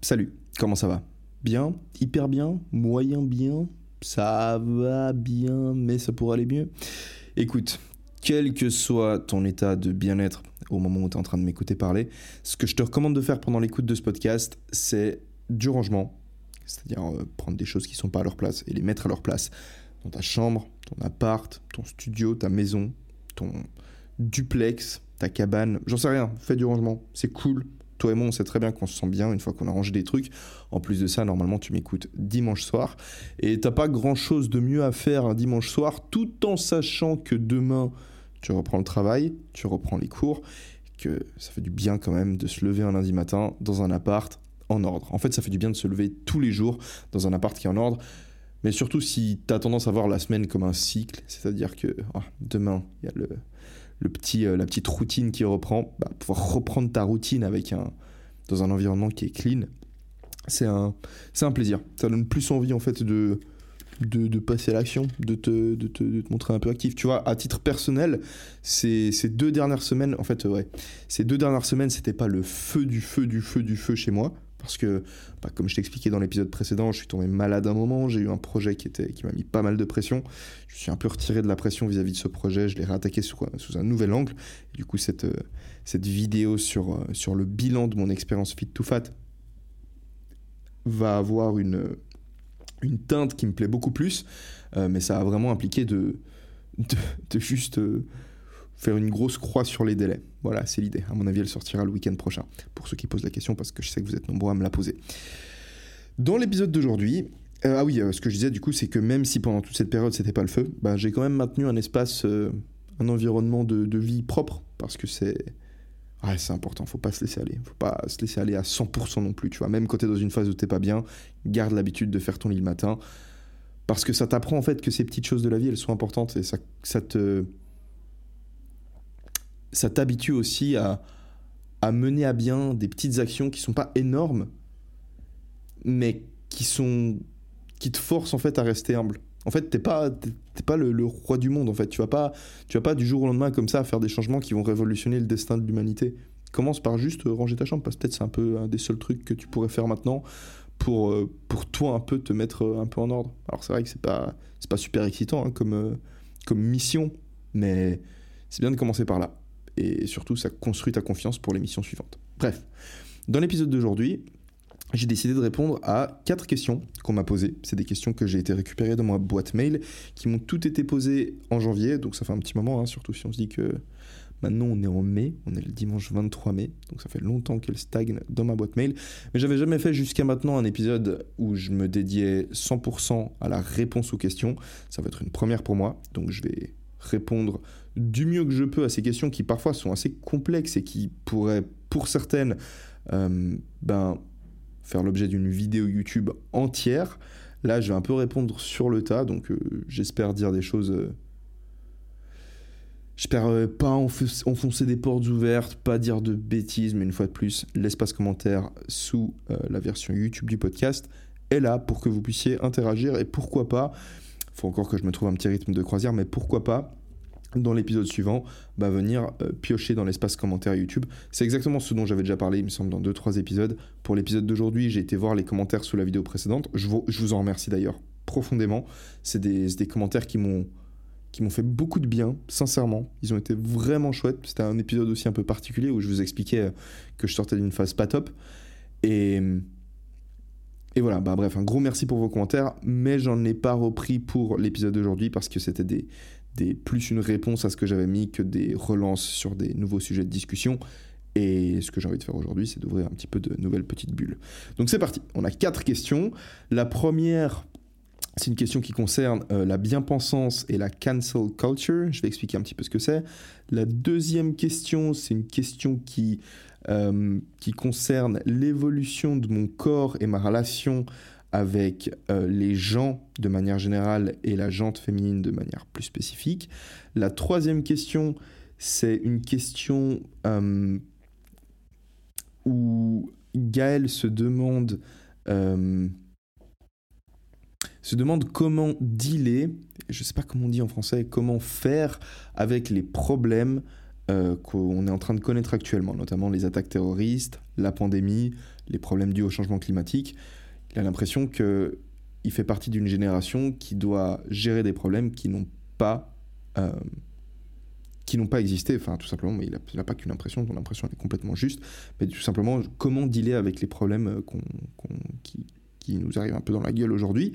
Salut, comment ça va? Bien Hyper bien Moyen bien Ça va bien, mais ça pourrait aller mieux. Écoute, quel que soit ton état de bien-être au moment où tu es en train de m'écouter parler, ce que je te recommande de faire pendant l'écoute de ce podcast, c'est du rangement, c'est-à-dire euh, prendre des choses qui ne sont pas à leur place et les mettre à leur place. Dans ta chambre, ton appart, ton studio, ta maison, ton duplex, ta cabane, j'en sais rien, fais du rangement, c'est cool. Toi et moi, on sait très bien qu'on se sent bien une fois qu'on a rangé des trucs. En plus de ça, normalement, tu m'écoutes dimanche soir. Et t'as pas grand chose de mieux à faire un dimanche soir, tout en sachant que demain, tu reprends le travail, tu reprends les cours, que ça fait du bien quand même de se lever un lundi matin dans un appart en ordre. En fait, ça fait du bien de se lever tous les jours dans un appart qui est en ordre. Mais surtout si tu as tendance à voir la semaine comme un cycle, c'est-à-dire que ah, demain, il y a le, le petit, euh, la petite routine qui reprend, bah, pouvoir reprendre ta routine avec un, dans un environnement qui est clean, c'est un, c'est un plaisir. Ça donne plus envie en fait de, de, passer à l'action, de te, de, te, de te, montrer un peu actif. Tu vois, à titre personnel, ces, ces deux dernières semaines, en fait, ouais, ces deux dernières semaines, c'était pas le feu du feu du feu du feu chez moi. Parce que, bah, comme je t'expliquais dans l'épisode précédent, je suis tombé malade un moment, j'ai eu un projet qui, était, qui m'a mis pas mal de pression. Je suis un peu retiré de la pression vis-à-vis de ce projet, je l'ai réattaqué sous, sous, un nouvel angle. du coup, cette, euh, cette vidéo sur, euh, sur le bilan de mon expérience Fit to Fat va avoir une, une teinte qui me plaît beaucoup plus, euh, mais ça a vraiment impliqué de, de juste faire une grosse croix sur les délais. Voilà, c'est l'idée. À mon avis, elle sortira le week-end prochain. Pour ceux qui posent la question, parce que je sais que vous êtes nombreux à me la poser. Dans l'épisode d'aujourd'hui, euh, ah oui, euh, ce que je disais du coup, c'est que même si pendant toute cette période c'était pas le feu, bah, j'ai quand même maintenu un espace, euh, un environnement de, vie propre, parce que c'est, ouais, c'est important. Faut pas se laisser aller, faut pas se laisser aller à 100% non plus. Tu vois, même quand t'es dans une phase où t'es pas bien, garde l'habitude de faire ton lit le matin, parce que ça t'apprend en fait que ces petites choses de la vie, elles sont importantes et ça, ça te ça t'habitue aussi à, à, mener à bien des petites actions qui sont pas énormes, mais qui sont qui te forcent en fait à rester humble. En fait, t'es pas t'es pas le, roi du monde en fait. Tu vas pas tu vas pas du jour au lendemain comme ça faire des changements qui vont révolutionner le destin de l'humanité. Commence par juste ranger ta chambre parce que peut-être c'est un peu un des seuls trucs que tu pourrais faire maintenant pour euh, pour toi un peu te mettre un peu en ordre. Alors c'est vrai que c'est pas c'est pas super excitant hein, comme euh, comme mission, mais c'est bien de commencer par là et surtout ça construit ta confiance pour l'émission suivante. Bref, dans l'épisode d'aujourd'hui, j'ai décidé de répondre à quatre questions qu'on m'a posées. C'est des questions que j'ai été récupérées dans ma boîte mail, qui m'ont toutes été posées en janvier, donc ça fait un petit moment, hein, surtout si on se dit que maintenant on est en mai, on est le dimanche 23 mai, donc ça fait longtemps qu'elles stagnent dans ma boîte mail. Mais j'avais jamais fait jusqu'à maintenant un épisode où je me dédiais 100% à la réponse aux questions. Ça va être une première pour moi, donc je vais répondre du mieux que je peux à ces questions qui parfois sont assez complexes et qui pourraient, pour certaines, euh, ben, faire l'objet d'une vidéo YouTube entière. Là, je vais un peu répondre sur le tas, donc euh, j'espère dire des choses. Euh, j'espère pas enfoncer des portes ouvertes, pas dire de bêtises, mais une fois de plus, l'espace commentaire sous la version YouTube du podcast est là pour que vous puissiez interagir et pourquoi pas, faut encore que je me trouve un petit rythme de croisière, mais pourquoi pas dans l'épisode suivant, bah, venir euh, piocher dans l'espace commentaire YouTube. C'est exactement ce dont j'avais déjà parlé, il me semble, dans 2-3 épisodes. Pour l'épisode d'aujourd'hui, j'ai été voir les commentaires sous la vidéo précédente. Je vous, je vous en remercie d'ailleurs profondément. C'est des, des, commentaires qui m'ont qui m'ont fait beaucoup de bien, sincèrement. Ils ont été vraiment chouettes. C'était un épisode aussi un peu particulier où je vous expliquais euh, que je sortais d'une phase pas top. Et, et voilà, bah bref, un gros merci pour vos commentaires, mais j'en ai pas repris pour l'épisode d'aujourd'hui parce que c'était des, plus une réponse à ce que j'avais mis que des relances sur des nouveaux sujets de discussion. Et ce que j'ai envie de faire aujourd'hui, c'est d'ouvrir un petit peu de nouvelles petites bulles. Donc c'est parti, on a quatre questions. La première, c'est une question qui concerne euh, la bien-pensance et la cancel culture. Je vais expliquer un petit peu ce que c'est. La deuxième question, c'est une question qui euh, qui concerne l'évolution de mon corps et ma relation avec euh, les gens de manière générale et la jante féminine de manière plus spécifique. La troisième question, c'est une question euh, où Gaël se demande, se demande comment dealer, je ne sais pas comment on dit en français, comment faire avec les problèmes euh, qu'on est en train de connaître actuellement, notamment les attaques terroristes, la pandémie, les problèmes dus au changement climatique. Il a l'impression qu'il fait partie d'une génération qui doit gérer des problèmes qui n'ont pas, euh, qui n'ont pas existé. Enfin, tout simplement, mais il n'a pas qu'une impression, son impression est complètement juste. Mais tout simplement, comment dealer avec les problèmes euh, qui nous arrivent un peu dans la gueule aujourd'hui.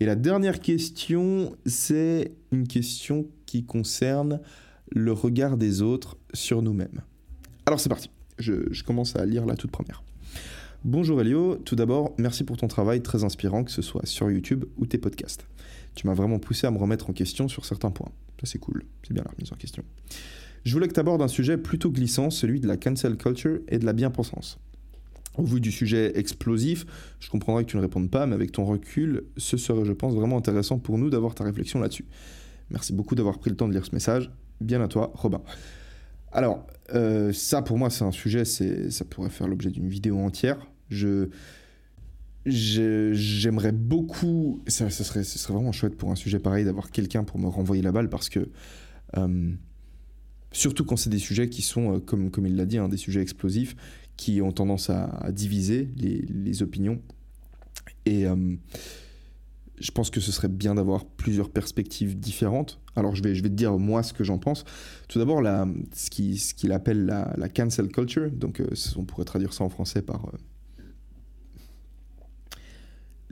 Et la dernière question, c'est une question qui concerne le regard des autres sur nous-mêmes. Alors c'est parti, je, commence à lire la toute première. Bonjour Elio, tout d'abord, merci pour ton travail très inspirant, que ce soit sur YouTube ou tes podcasts. Tu m'as vraiment poussé à me remettre en question sur certains points. Ça c'est cool, c'est bien la remise en question. Je voulais que tu abordes un sujet plutôt glissant, celui de la cancel culture et de la bien-pensance. Au vu du sujet explosif, je comprendrais que tu ne répondes pas, mais avec ton recul, ce serait, je pense, vraiment intéressant pour nous d'avoir ta réflexion là-dessus. Merci beaucoup d'avoir pris le temps de lire ce message. Bien à toi, Robin. Alors, euh, ça pour moi, c'est un sujet, ça pourrait faire l'objet d'une vidéo entière. Je, j'aimerais beaucoup, ça, serait, ce serait vraiment chouette pour un sujet pareil d'avoir quelqu'un pour me renvoyer la balle parce que, euh, surtout quand c'est des sujets qui sont, euh, comme, comme il l'a dit, hein, des sujets explosifs qui ont tendance à, diviser les, opinions. Et je pense que ce serait bien d'avoir plusieurs perspectives différentes. Alors je vais, je vais te dire moi ce que j'en pense. Tout d'abord, ce qu'il ce qu'il appelle la, cancel culture, donc euh, on pourrait traduire ça en français par euh,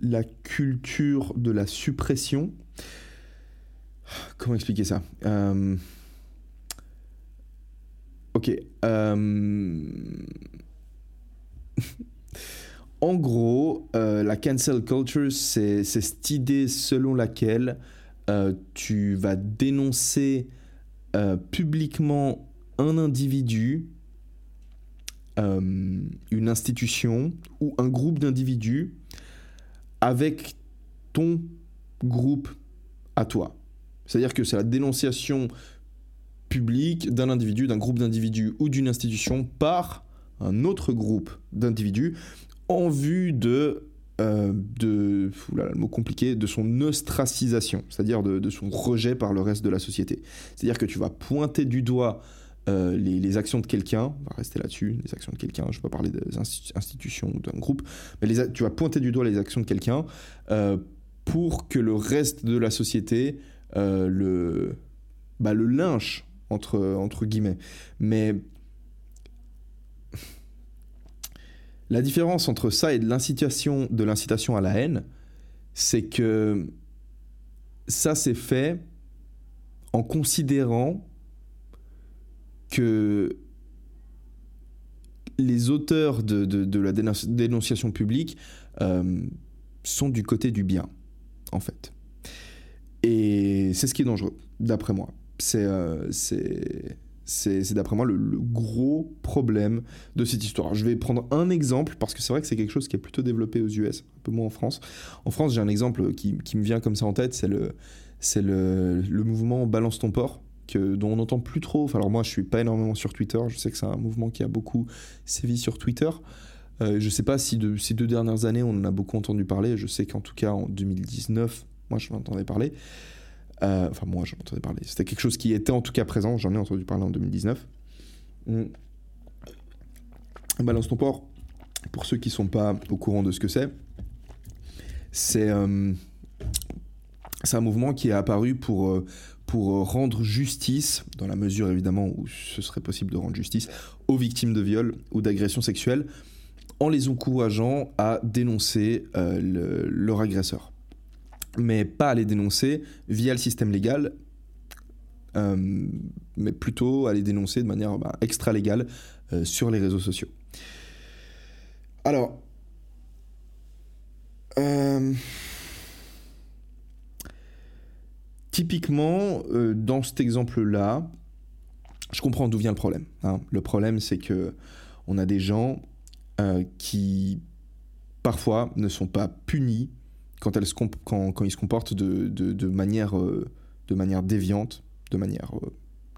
la culture de la suppression. Comment expliquer ça? Euh, Ok. En gros, euh, la cancel culture, c'est cette idée selon laquelle euh, tu vas dénoncer euh, publiquement un individu, une institution ou un groupe d'individus avec ton groupe à toi. C'est-à-dire que c'est la dénonciation publique d'un individu, d'un groupe d'individus ou d'une institution par un autre groupe d'individus en vue de euh, de, le mot compliqué, de son ostracisation, c'est-à-dire de, son rejet par le reste de la société. C'est-à-dire que tu vas pointer du doigt euh, les, actions de quelqu'un, on va rester là-dessus, les actions de quelqu'un, je ne vais pas parler des institutions ou d'un groupe, mais tu vas pointer du doigt les actions de quelqu'un euh, pour que le reste de la société le, bah, le lynche, entre, entre guillemets. Mais La différence entre ça et de l'incitation, de l'incitation à la haine, c'est que ça c'est fait en considérant que les auteurs de, la dénonciation publique euh, sont du côté du bien, en fait. Et c'est ce qui est dangereux, d'après moi. C'est euh, d'après moi le, gros problème de cette histoire. Je vais prendre un exemple parce que c'est vrai que c'est quelque chose qui est plutôt développé aux US, un peu moins en France. En France, j'ai un exemple qui, me vient comme ça en tête, c'est le, le, le, mouvement Balance ton port. Dont on n'entend plus trop. Enfin, alors moi, je suis pas énormément sur Twitter. Je sais que c'est un mouvement qui a beaucoup sévi sur Twitter. Euh, je sais pas si de ces deux dernières années, on en a beaucoup entendu parler. Je sais qu'en tout cas, en 2019, moi, je m'entendais parler. Euh, enfin, moi, j'en entendais parler. C'était quelque chose qui était en tout cas présent. J'en ai entendu parler en 2019. Mmh. Balance ton port, pour ceux qui ne sont pas au courant de ce que c'est, c'est euh, un mouvement qui est apparu pour, euh, pour rendre justice, dans la mesure évidemment où ce serait possible de rendre justice, aux victimes de viol ou d'agression sexuelle, en les encourageant à dénoncer leur agresseur mais pas à les dénoncer via le système légal, euh, mais plutôt à les dénoncer de manière bah, extra-légale euh, sur les réseaux sociaux. Alors, euh, typiquement, dans cet exemple-là, je comprends d'où vient le problème. Hein. Le problème, c'est que on a des gens euh, qui parfois ne sont pas punis quand, ils se comportent de, de, manière, euh, de manière déviante, de manière euh,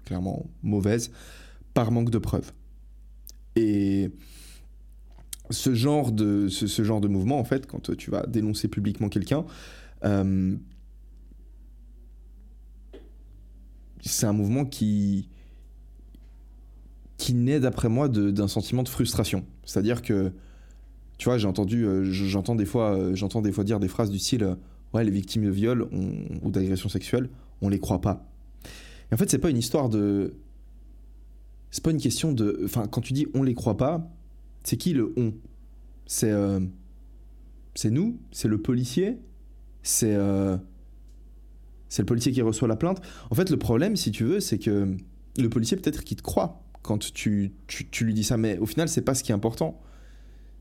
clairement mauvaise, par manque de preuves. Et ce, genre de mouvement, en fait, quand tu vas dénoncer publiquement quelqu'un, c'est un mouvement qui, qui naît d'après moi d'un sentiment de frustration. C'est-à-dire que, tu vois, j'ai entendu, euh, j'entends des fois, euh, j'entends des fois dire des phrases du style, euh, ouais, les victimes de viol ou d'agression sexuelle, on les croit pas. Et en fait, c'est pas une histoire de, c'est pas une question de, enfin, quand tu dis on les croit pas, c'est qui le on? C'est, c'est nous, c'est le policier, c'est, c'est le policier qui reçoit la plainte. En fait, le problème, si tu veux, c'est que le policier peut-être qu'il te croit quand tu, tu, lui dis ça, mais au final, c'est pas ce qui est important.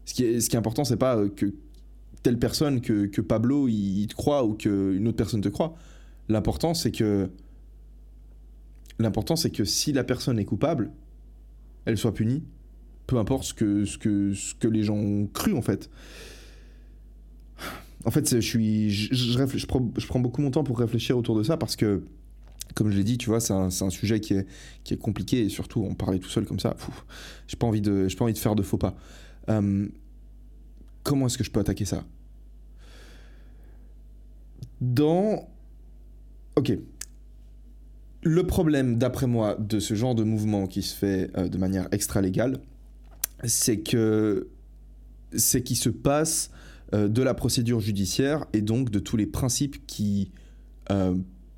Ce qui est, ce qui est important, c'est pas euh, que telle personne, que, que Pablo, il, te croit ou qu'une autre personne te croit. L'important, c'est que. L'important, c'est que si la personne est coupable, elle soit punie, peu importe ce que, ce que, ce que les gens ont cru, en fait. En fait, je, prends, beaucoup mon temps pour réfléchir autour de ça parce que comme je l'ai dit, tu vois, c'est un, sujet qui est, compliqué et surtout, on parlait tout seul comme ça. J'ai pas envie de, pas envie de faire de faux pas. Euh, comment est-ce que je peux attaquer ça? Dans, ok. Le problème, d'après moi, de ce genre de mouvement qui se fait euh, de manière extra-légale, c'est que c'est qu'il se passe euh, de la procédure judiciaire et donc de tous les principes qui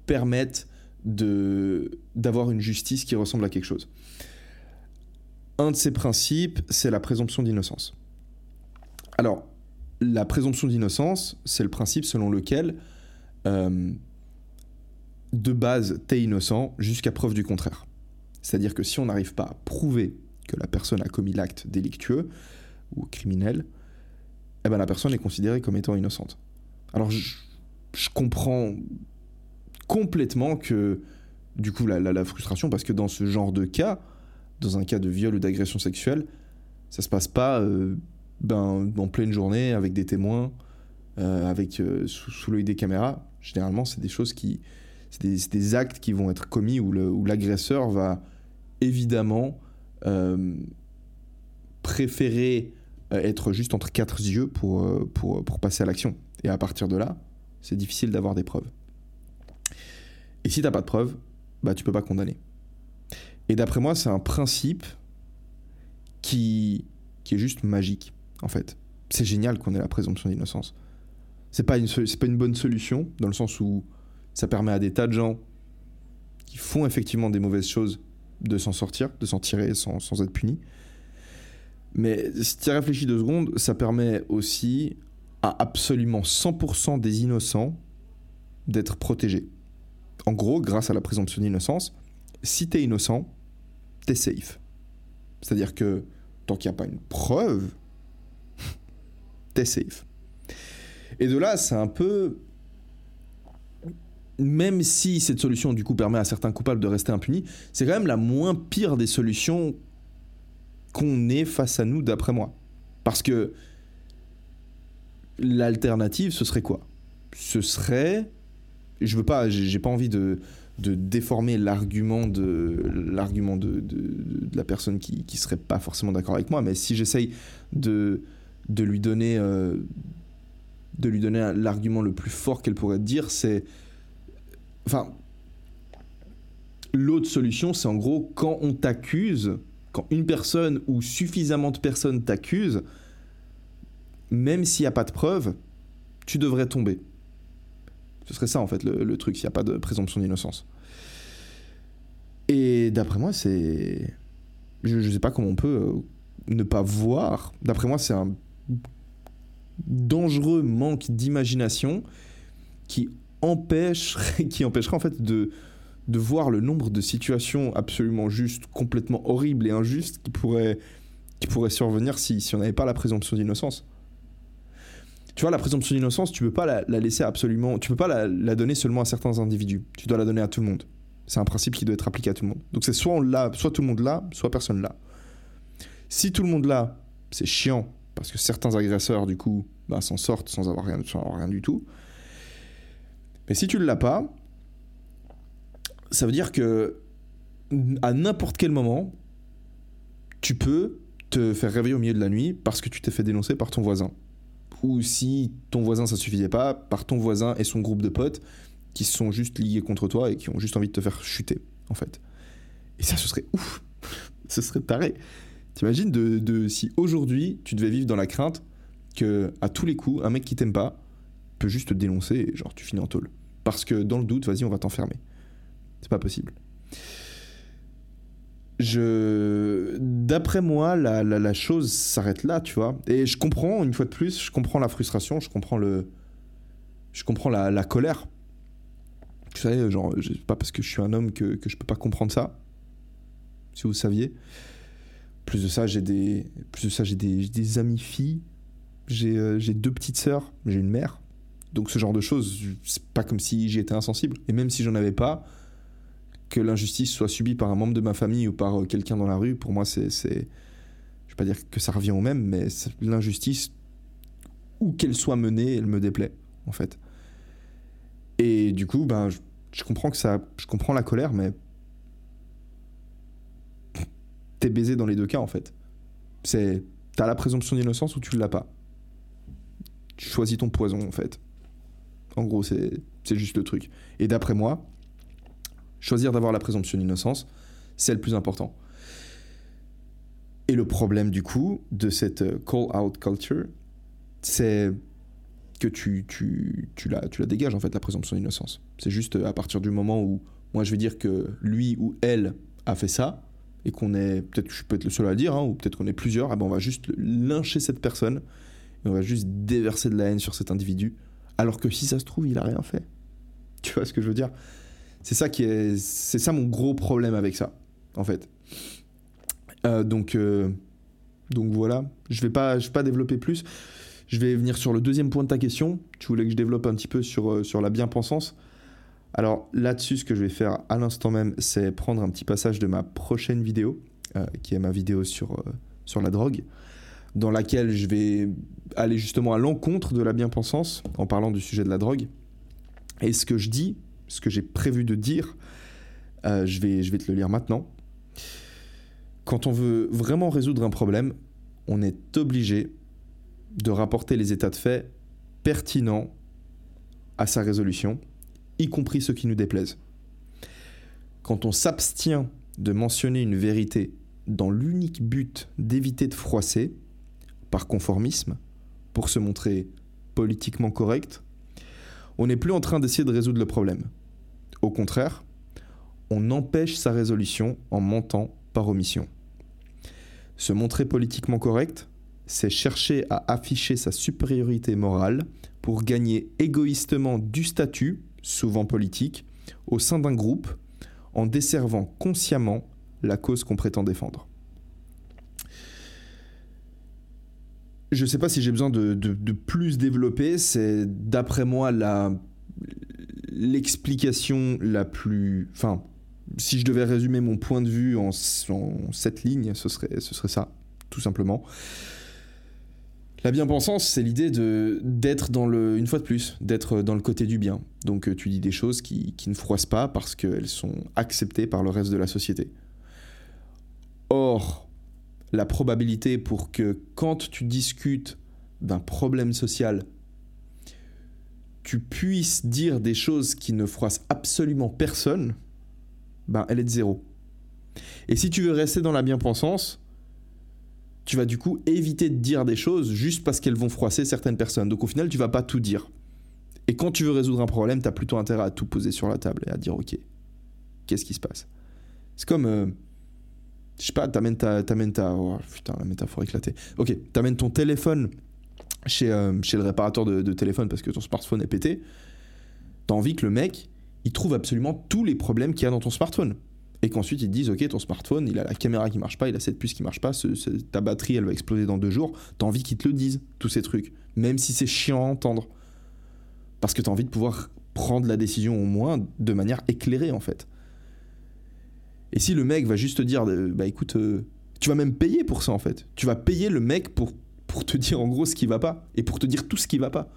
permettent d'avoir une justice qui ressemble à quelque chose. Un de ces principes, c'est la présomption d'innocence. Alors, la présomption d'innocence, c'est le principe selon lequel, euh, de base, t'es innocent jusqu'à preuve du contraire. C'est-à-dire que si on n'arrive pas à prouver que la personne a commis l'acte délictueux ou criminel, eh ben la personne est considérée comme étant innocente. Alors je, comprends complètement que, du coup, la, frustration, parce que dans ce genre de cas, dans un cas de viol ou d'agression sexuelle, ça se passe pas euh, ben, en pleine journée avec des témoins, euh, avec euh, sous, l'œil des caméras. Généralement, c'est des choses qui, c'est des, actes qui vont être commis où l'agresseur va évidemment préférer être juste entre quatre yeux pour, pour, pour passer à l'action. Et à partir de là, c'est difficile d'avoir des preuves. Et si t'as pas de preuves, bah tu peux pas condamner. Et d'après moi, c'est un principe qui, qui est juste magique, en fait. C'est génial qu'on ait la présomption d'innocence. C'est pas, pas une bonne solution, dans le sens où ça permet à des tas de gens qui font effectivement des mauvaises choses de s'en sortir, de s'en tirer sans, sans, être punis. Mais si tu réfléchis deux secondes, ça permet aussi à absolument 100% des innocents d'être protégés en gros, grâce à la présomption d'innocence, si t'es innocent, t'es safe. C'est-à-dire que tant qu'il n'y a pas une preuve, t'es safe. Et de là, c'est un peu. Même si cette solution, du coup, permet à certains coupables de rester impunis, c'est quand même la moins pire des solutions qu'on ait face à nous, d'après moi. Parce que l'alternative, ce serait quoi? Ce serait je veux pas, j'ai pas envie de, de déformer l'argument de l'argument de, de, la personne qui, qui serait pas forcément d'accord avec moi, mais si j'essaye de, de lui donner euh, de lui donner l'argument le plus fort qu'elle pourrait dire, c'est enfin l'autre solution, c'est en gros quand on t'accuse, quand une personne ou suffisamment de personnes t'accusent, même s'il n'y a pas de preuve, tu devrais tomber. Ce serait ça, en fait, le, truc, s'il n'y a pas de présomption d'innocence. Et d'après moi, c'est. Je ne sais pas comment on peut euh, ne pas voir. D'après moi, c'est un dangereux manque d'imagination qui empêcherait, qui empêcherait en fait de, de voir le nombre de situations absolument justes, complètement horribles et injustes qui pourraient, qui pourraient survenir si, si on n'avait pas la présomption d'innocence tu vois, la présomption d'innocence, tu peux pas la, laisser absolument, tu peux pas la, donner seulement à certains individus. Tu dois la donner à tout le monde. C'est un principe qui doit être appliqué à tout le monde. Donc c'est soit l'a, soit tout le monde l'a, soit personne l'a. Si tout le monde là, c'est chiant, parce que certains agresseurs, du coup, bah, s'en sortent sans avoir, rien, sans avoir rien du tout. Mais si tu ne l'as pas, ça veut dire que à n'importe quel moment, tu peux te faire réveiller au milieu de la nuit parce que tu t'es fait dénoncer par ton voisin. Ou si ton voisin ça suffisait pas, par ton voisin et son groupe de potes qui se sont juste liés contre toi et qui ont juste envie de te faire chuter, en fait. Et ça, ce serait ouf. ce serait taré. T'imagines de, si aujourd'hui tu devais vivre dans la crainte que à tous les coups, un mec qui t'aime pas peut juste te dénoncer et genre tu finis en tôle. Parce que dans le doute, vas-y, on va t'enfermer. C'est pas possible. Je... D'après moi, la, la, chose s'arrête là, tu vois. Et je comprends, une fois de plus, je comprends la frustration, je comprends le... Je comprends la, la colère. Tu sais, genre, pas parce que je suis un homme que, que je peux pas comprendre ça. Si vous saviez. Plus de ça, j'ai des... Plus de ça, j'ai des, des amis filles. J'ai euh, deux petites sœurs. J'ai une mère. Donc ce genre de choses, c'est pas comme si j'y étais insensible. Et même si j'en avais pas, que l'injustice soit subie par un membre de ma famille ou par euh, quelqu'un dans la rue, pour moi, c'est. Je vais pas dire que ça revient au même, mais l'injustice, où qu'elle soit menée, elle me déplaît, en fait. Et du coup, ben, je, comprends que ça. Je comprends la colère, mais. T'es baisé dans les deux cas, en fait. C'est. T'as la présomption d'innocence ou tu l'as pas. Tu choisis ton poison, en fait. En gros, c'est juste le truc. Et d'après moi, choisir d'avoir la présomption d'innocence, c'est le plus important. Et le problème du coup de cette euh, call-out culture, c'est que tu, tu, tu, la, tu la dégages en fait, la présomption d'innocence. C'est juste euh, à partir du moment où moi je vais dire que lui ou elle a fait ça, et qu'on est, peut-être je peux être le seul à le dire, hein, ou peut-être qu'on est plusieurs, ah ben on va juste lyncher cette personne, et on va juste déverser de la haine sur cet individu, alors que si ça se trouve, il a rien fait. Tu vois ce que je veux dire? C'est ça qui est, c'est ça mon gros problème avec ça, en fait. Euh, donc, euh, donc voilà. Je vais pas, je vais pas développer plus. Je vais venir sur le deuxième point de ta question. Tu voulais que je développe un petit peu sur, euh, sur la bien-pensance. Alors là-dessus, ce que je vais faire à l'instant même, c'est prendre un petit passage de ma prochaine vidéo, qui est ma vidéo sur, sur la drogue dans laquelle je vais aller justement à l'encontre de la bien-pensance en parlant du sujet de la drogue. Et ce que je dis, ce que j'ai prévu de dire, euh, je, vais, je vais te le lire maintenant. Quand on veut vraiment résoudre un problème, on est obligé de rapporter les états de fait pertinents à sa résolution, y compris ceux qui nous déplaisent. Quand on s'abstient de mentionner une vérité dans l'unique but d'éviter de froisser, par conformisme, pour se montrer politiquement correct, on n'est plus en train d'essayer de résoudre le problème. Au contraire, on empêche sa résolution en mentant par omission. Se montrer politiquement correct, c'est chercher à afficher sa supériorité morale pour gagner égoïstement du statut, souvent politique, au sein d'un groupe, en desservant consciemment la cause qu'on prétend défendre. Je sais pas si j'ai besoin de, de, plus développer. C'est d'après moi la l'explication la plus. Enfin, si je devais résumer mon point de vue en, en sept lignes, ce serait, ce serait ça, tout simplement. La bien-pensance, c'est l'idée de d'être dans le, une fois de plus, d'être dans le côté du bien. Donc tu dis des choses qui, qui ne froissent pas parce qu'elles sont acceptées par le reste de la société. Or, la probabilité pour que quand tu discutes d'un problème social, tu puisses dire des choses qui ne froissent absolument personne, ben elle est de zéro. Et si tu veux rester dans la bien-pensance, tu vas du coup éviter de dire des choses juste parce qu'elles vont froisser certaines personnes. Donc au final, tu vas pas tout dire. Et quand tu veux résoudre un problème, tu as plutôt intérêt à tout poser sur la table et à dire ok, qu'est-ce qui se passe? C'est comme... Euh, je sais pas, t'amènes ta, t'amènes ta, oh, putain, la métaphore éclatée. Ok, t'amènes ton téléphone chez, euh, chez le réparateur de, téléphone parce que ton smartphone est pété. T'as envie que le mec, il trouve absolument tous les problèmes qu'il y a dans ton smartphone. Et qu'ensuite ils te disent, ok, ton smartphone, il a la caméra qui marche pas, il a cette puce qui marche pas, ta batterie, elle va exploser dans deux jours. T'as envie qu'ils te le disent, tous ces trucs. Même si c'est chiant à entendre. Parce que t'as envie de pouvoir prendre la décision au moins de manière éclairée, en fait. Et si le mec va juste te dire, bah écoute, euh, Tu vas même payer pour ça en fait. Tu vas payer le mec pour, pour te dire en gros ce qui va pas et pour te dire tout ce qui va pas.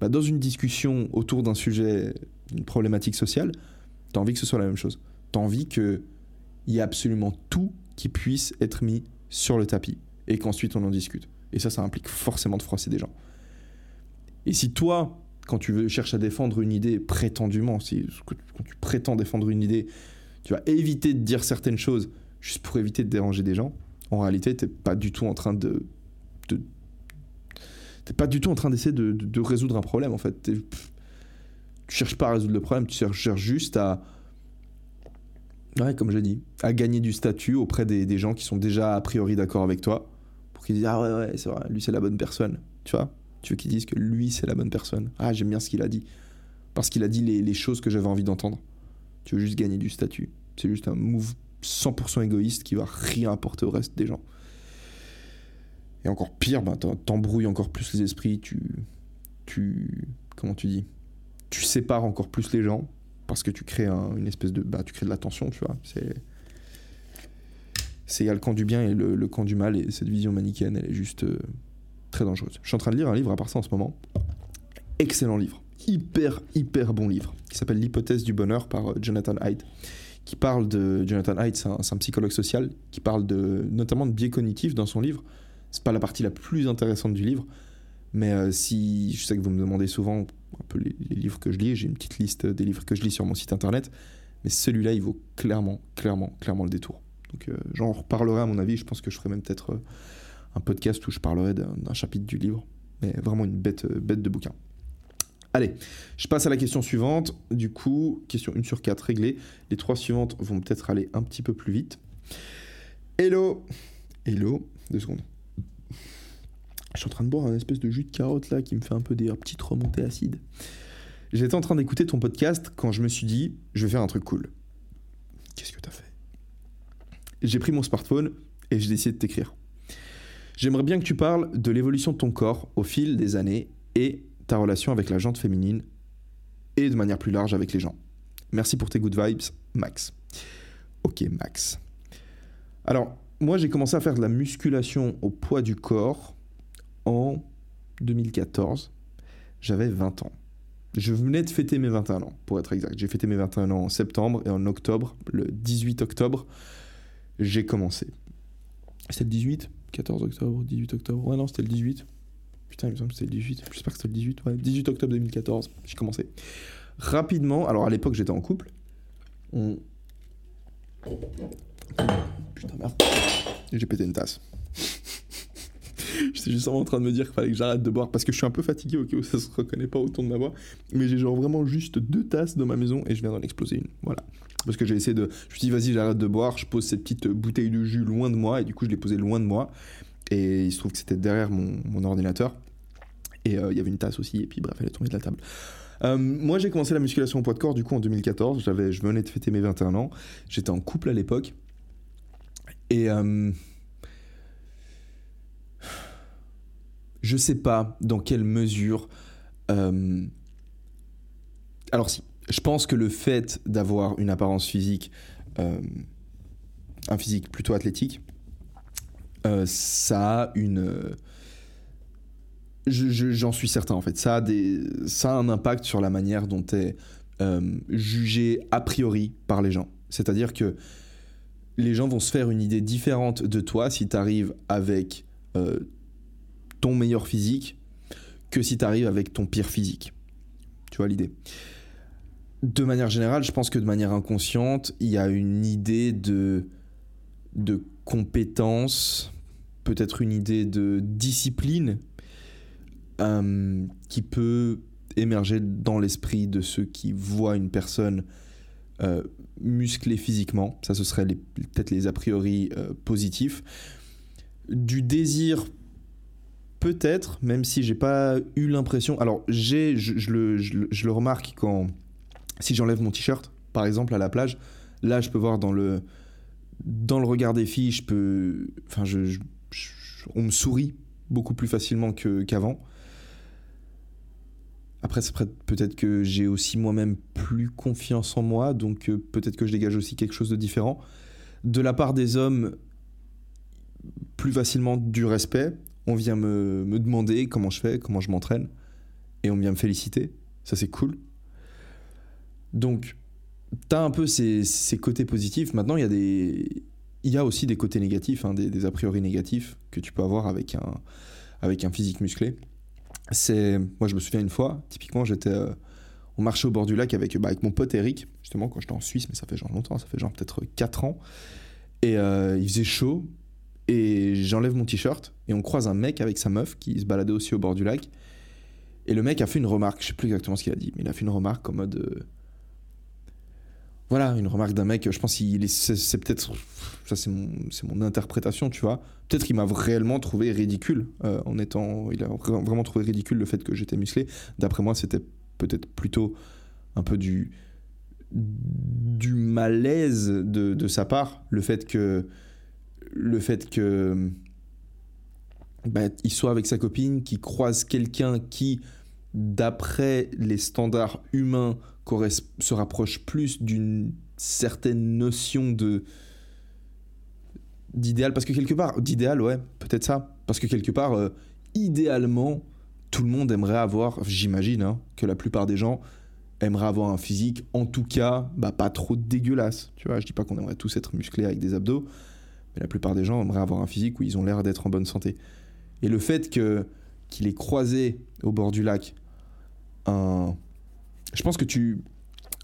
Bah, dans une discussion autour d'un sujet, d'une problématique sociale, tu as envie que ce soit la même chose. Tu as envie qu'il y ait absolument tout qui puisse être mis sur le tapis et qu'ensuite on en discute. Et ça, ça implique forcément de froisser des gens. Et si toi, quand tu cherches à défendre une idée prétendument, si quand tu prétends défendre une idée, tu vas éviter de dire certaines choses juste pour éviter de déranger des gens, en réalité, tu n'es pas du tout en train de, de t'es pas du tout en train d'essayer de, résoudre un problème en fait. Tu cherches pas à résoudre le problème, tu cherches juste à, ouais, comme j'ai dit, à gagner du statut auprès des, gens qui sont déjà a priori d'accord avec toi, pour qu'ils disent ah ouais ouais c'est vrai, lui c'est la bonne personne, tu vois? Tu veux qu'ils disent que lui c'est la bonne personne. Ah j'aime bien ce qu'il a dit, parce qu'il a dit les choses que j'avais envie d'entendre. Tu veux juste gagner du statut. C'est juste un move 100% égoïste qui va rien apporter au reste des gens. Et encore pire, bah, t'embrouilles encore plus les esprits, tu, tu. Comment tu dis? Tu sépares encore plus les gens parce que tu crées une espèce de. Bah, tu crées de la tension, tu vois. C'est. C'est il y a le camp du bien et le, camp du mal, et cette vision manichéenne, elle est juste euh, très dangereuse. Je suis en train de lire un livre à part ça en ce moment. Excellent livre. Hyper, hyper bon livre. Qui s'appelle L'hypothèse du bonheur par euh, Jonathan Haidt qui parle de Jonathan Haidt, c'est un, psychologue social, qui parle de, notamment de biais cognitifs dans son livre. C'est pas la partie la plus intéressante du livre, mais euh, si je sais que vous me demandez souvent un peu les, livres que je lis, j'ai une petite liste des livres que je lis sur mon site internet, mais celui-là il vaut clairement, clairement, clairement le détour. Donc euh, j'en reparlerai à mon avis. Je pense que je ferai même peut-être euh, un podcast où je parlerai d'un chapitre du livre, mais vraiment une bête, bête de bouquin. Allez, je passe à la question suivante. Du coup, question 1 sur 4 réglée. Les trois suivantes vont peut-être aller un petit peu plus vite. Hello Hello Deux secondes. Je suis en train de boire un espèce de jus de carotte là qui me fait un peu des petites remontées acides. J'étais en train d'écouter ton podcast quand je me suis dit, je vais faire un truc cool. Qu'est-ce que t'as fait? J'ai pris mon smartphone et j'ai décidé de t'écrire. J'aimerais bien que tu parles de l'évolution de ton corps au fil des années et ta relation avec la jante féminine et de manière plus large avec les gens. Merci pour tes good vibes, Max. Ok, Max. Alors, moi, j'ai commencé à faire de la musculation au poids du corps en 2014. J'avais 20 ans. Je venais de fêter mes 21 ans, pour être exact. J'ai fêté mes 21 ans en septembre et en octobre, le 18 octobre, j'ai commencé. C'était le 18 14 octobre, 18 octobre. Ouais, non, c'était le 18. Putain, il me semble que c'était le 18. J'espère que c'était le 18. Ouais, 18 octobre 2014, j'ai commencé. Rapidement, alors à l'époque, j'étais en couple. On... Putain, merde. J'ai pété une tasse. J'étais juste en train de me dire qu'il fallait que j'arrête de boire parce que je suis un peu fatigué, ok, ça se reconnaît pas au ton de ma voix. Mais j'ai genre vraiment juste deux tasses dans ma maison et je viens d'en exploser une. Voilà. Parce que j'ai essayé de. Je me suis dit, vas-y, j'arrête de boire, je pose cette petite bouteille de jus loin de moi et du coup, je l'ai posée loin de moi. Et il se trouve que c'était derrière mon, ordinateur. Et euh, il y avait une tasse aussi, et puis bref, elle est tombée de la table. Euh, moi, j'ai commencé la musculation au poids de corps du coup en 2014. J'avais, je venais de fêter mes 21 ans. J'étais en couple à l'époque. Et euh, je sais pas dans quelle mesure. Euh, alors si, je pense que le fait d'avoir une apparence physique, un physique plutôt athlétique, euh, ça a une j'en suis certain en fait. Ça a, des, ça a un impact sur la manière dont tu es euh, jugé a priori par les gens. C'est-à-dire que les gens vont se faire une idée différente de toi si tu arrives avec euh, ton meilleur physique que si tu arrives avec ton pire physique. Tu vois l'idée? De manière générale, je pense que de manière inconsciente, il y a une idée de, de compétence, peut-être une idée de discipline euh, qui peut émerger dans l'esprit de ceux qui voient une personne euh, musclée physiquement. Ça, ce serait peut-être les a priori euh, positifs. Du désir, peut-être, même si j'ai pas eu l'impression. Alors, j'ai, je, le, je, le, remarque quand. Si j'enlève mon t-shirt, par exemple, à la plage, là, je peux voir dans le, dans le regard des filles, je peux. Enfin, on me sourit beaucoup plus facilement qu'avant. Après, c'est peut-être que j'ai aussi moi-même plus confiance en moi, donc euh, peut-être que je dégage aussi quelque chose de différent. De la part des hommes, plus facilement du respect. On vient me, me demander comment je fais, comment je m'entraîne, et on vient me féliciter. Ça, c'est cool. Donc, tu as un peu ces, côtés positifs. Maintenant, il y, a aussi des côtés négatifs, hein, des, a priori négatifs que tu peux avoir avec un, physique musclé. C'est, moi, je me souviens une fois, typiquement, j'étais, euh, on marchait au bord du lac avec, bah, avec mon pote Eric, justement, quand j'étais en Suisse, mais ça fait genre longtemps, ça fait genre peut-être 4 ans. Et euh, il faisait chaud, et j'enlève mon t-shirt, et on croise un mec avec sa meuf qui se baladait aussi au bord du lac. Et le mec a fait une remarque, je sais plus exactement ce qu'il a dit, mais il a fait une remarque en mode. Euh, voilà, une remarque d'un mec, je pense qu'il est. C'est peut-être. Ça, c'est mon, interprétation, tu vois. Peut-être qu'il m'a réellement trouvé ridicule euh, en étant. Il a vraiment trouvé ridicule le fait que j'étais musclé. D'après moi, c'était peut-être plutôt un peu du. du malaise de, de, sa part. Le fait que. Le fait que. Bah, il soit avec sa copine, qu'il croise quelqu'un qui d'après les standards humains, se rapproche plus d'une certaine notion de d'idéal. Parce que quelque part d'idéal ouais peut-être ça. Parce que quelque part euh, idéalement tout le monde aimerait avoir j'imagine hein, que la plupart des gens aimeraient avoir un physique en tout cas bah, pas trop dégueulasse. Tu vois je dis pas qu'on aimerait tous être musclés avec des abdos mais la plupart des gens aimeraient avoir un physique où ils ont l'air d'être en bonne santé. Et le fait que qu'il ait croisé au bord du lac je pense que tu.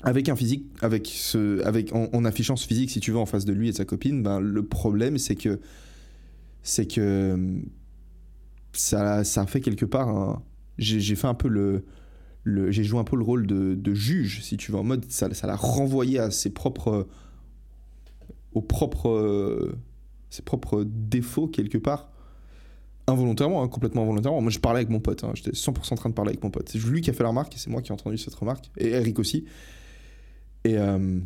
Avec un physique, avec ce, avec, en, affichant ce physique, si tu veux, en face de lui et de sa copine, ben, le problème, c'est que. C'est que. Ça, ça fait quelque part J'ai fait un peu le. le j'ai joué un peu le rôle de, de, juge, si tu veux, en mode. Ça l'a renvoyé à ses propres. aux propres. ses propres défauts, quelque part involontairement, hein, complètement involontairement. Moi, je parlais avec mon pote. Hein, J'étais 100% en train de parler avec mon pote. C'est lui qui a fait la remarque et c'est moi qui ai entendu cette remarque. Et Eric aussi. Et euh,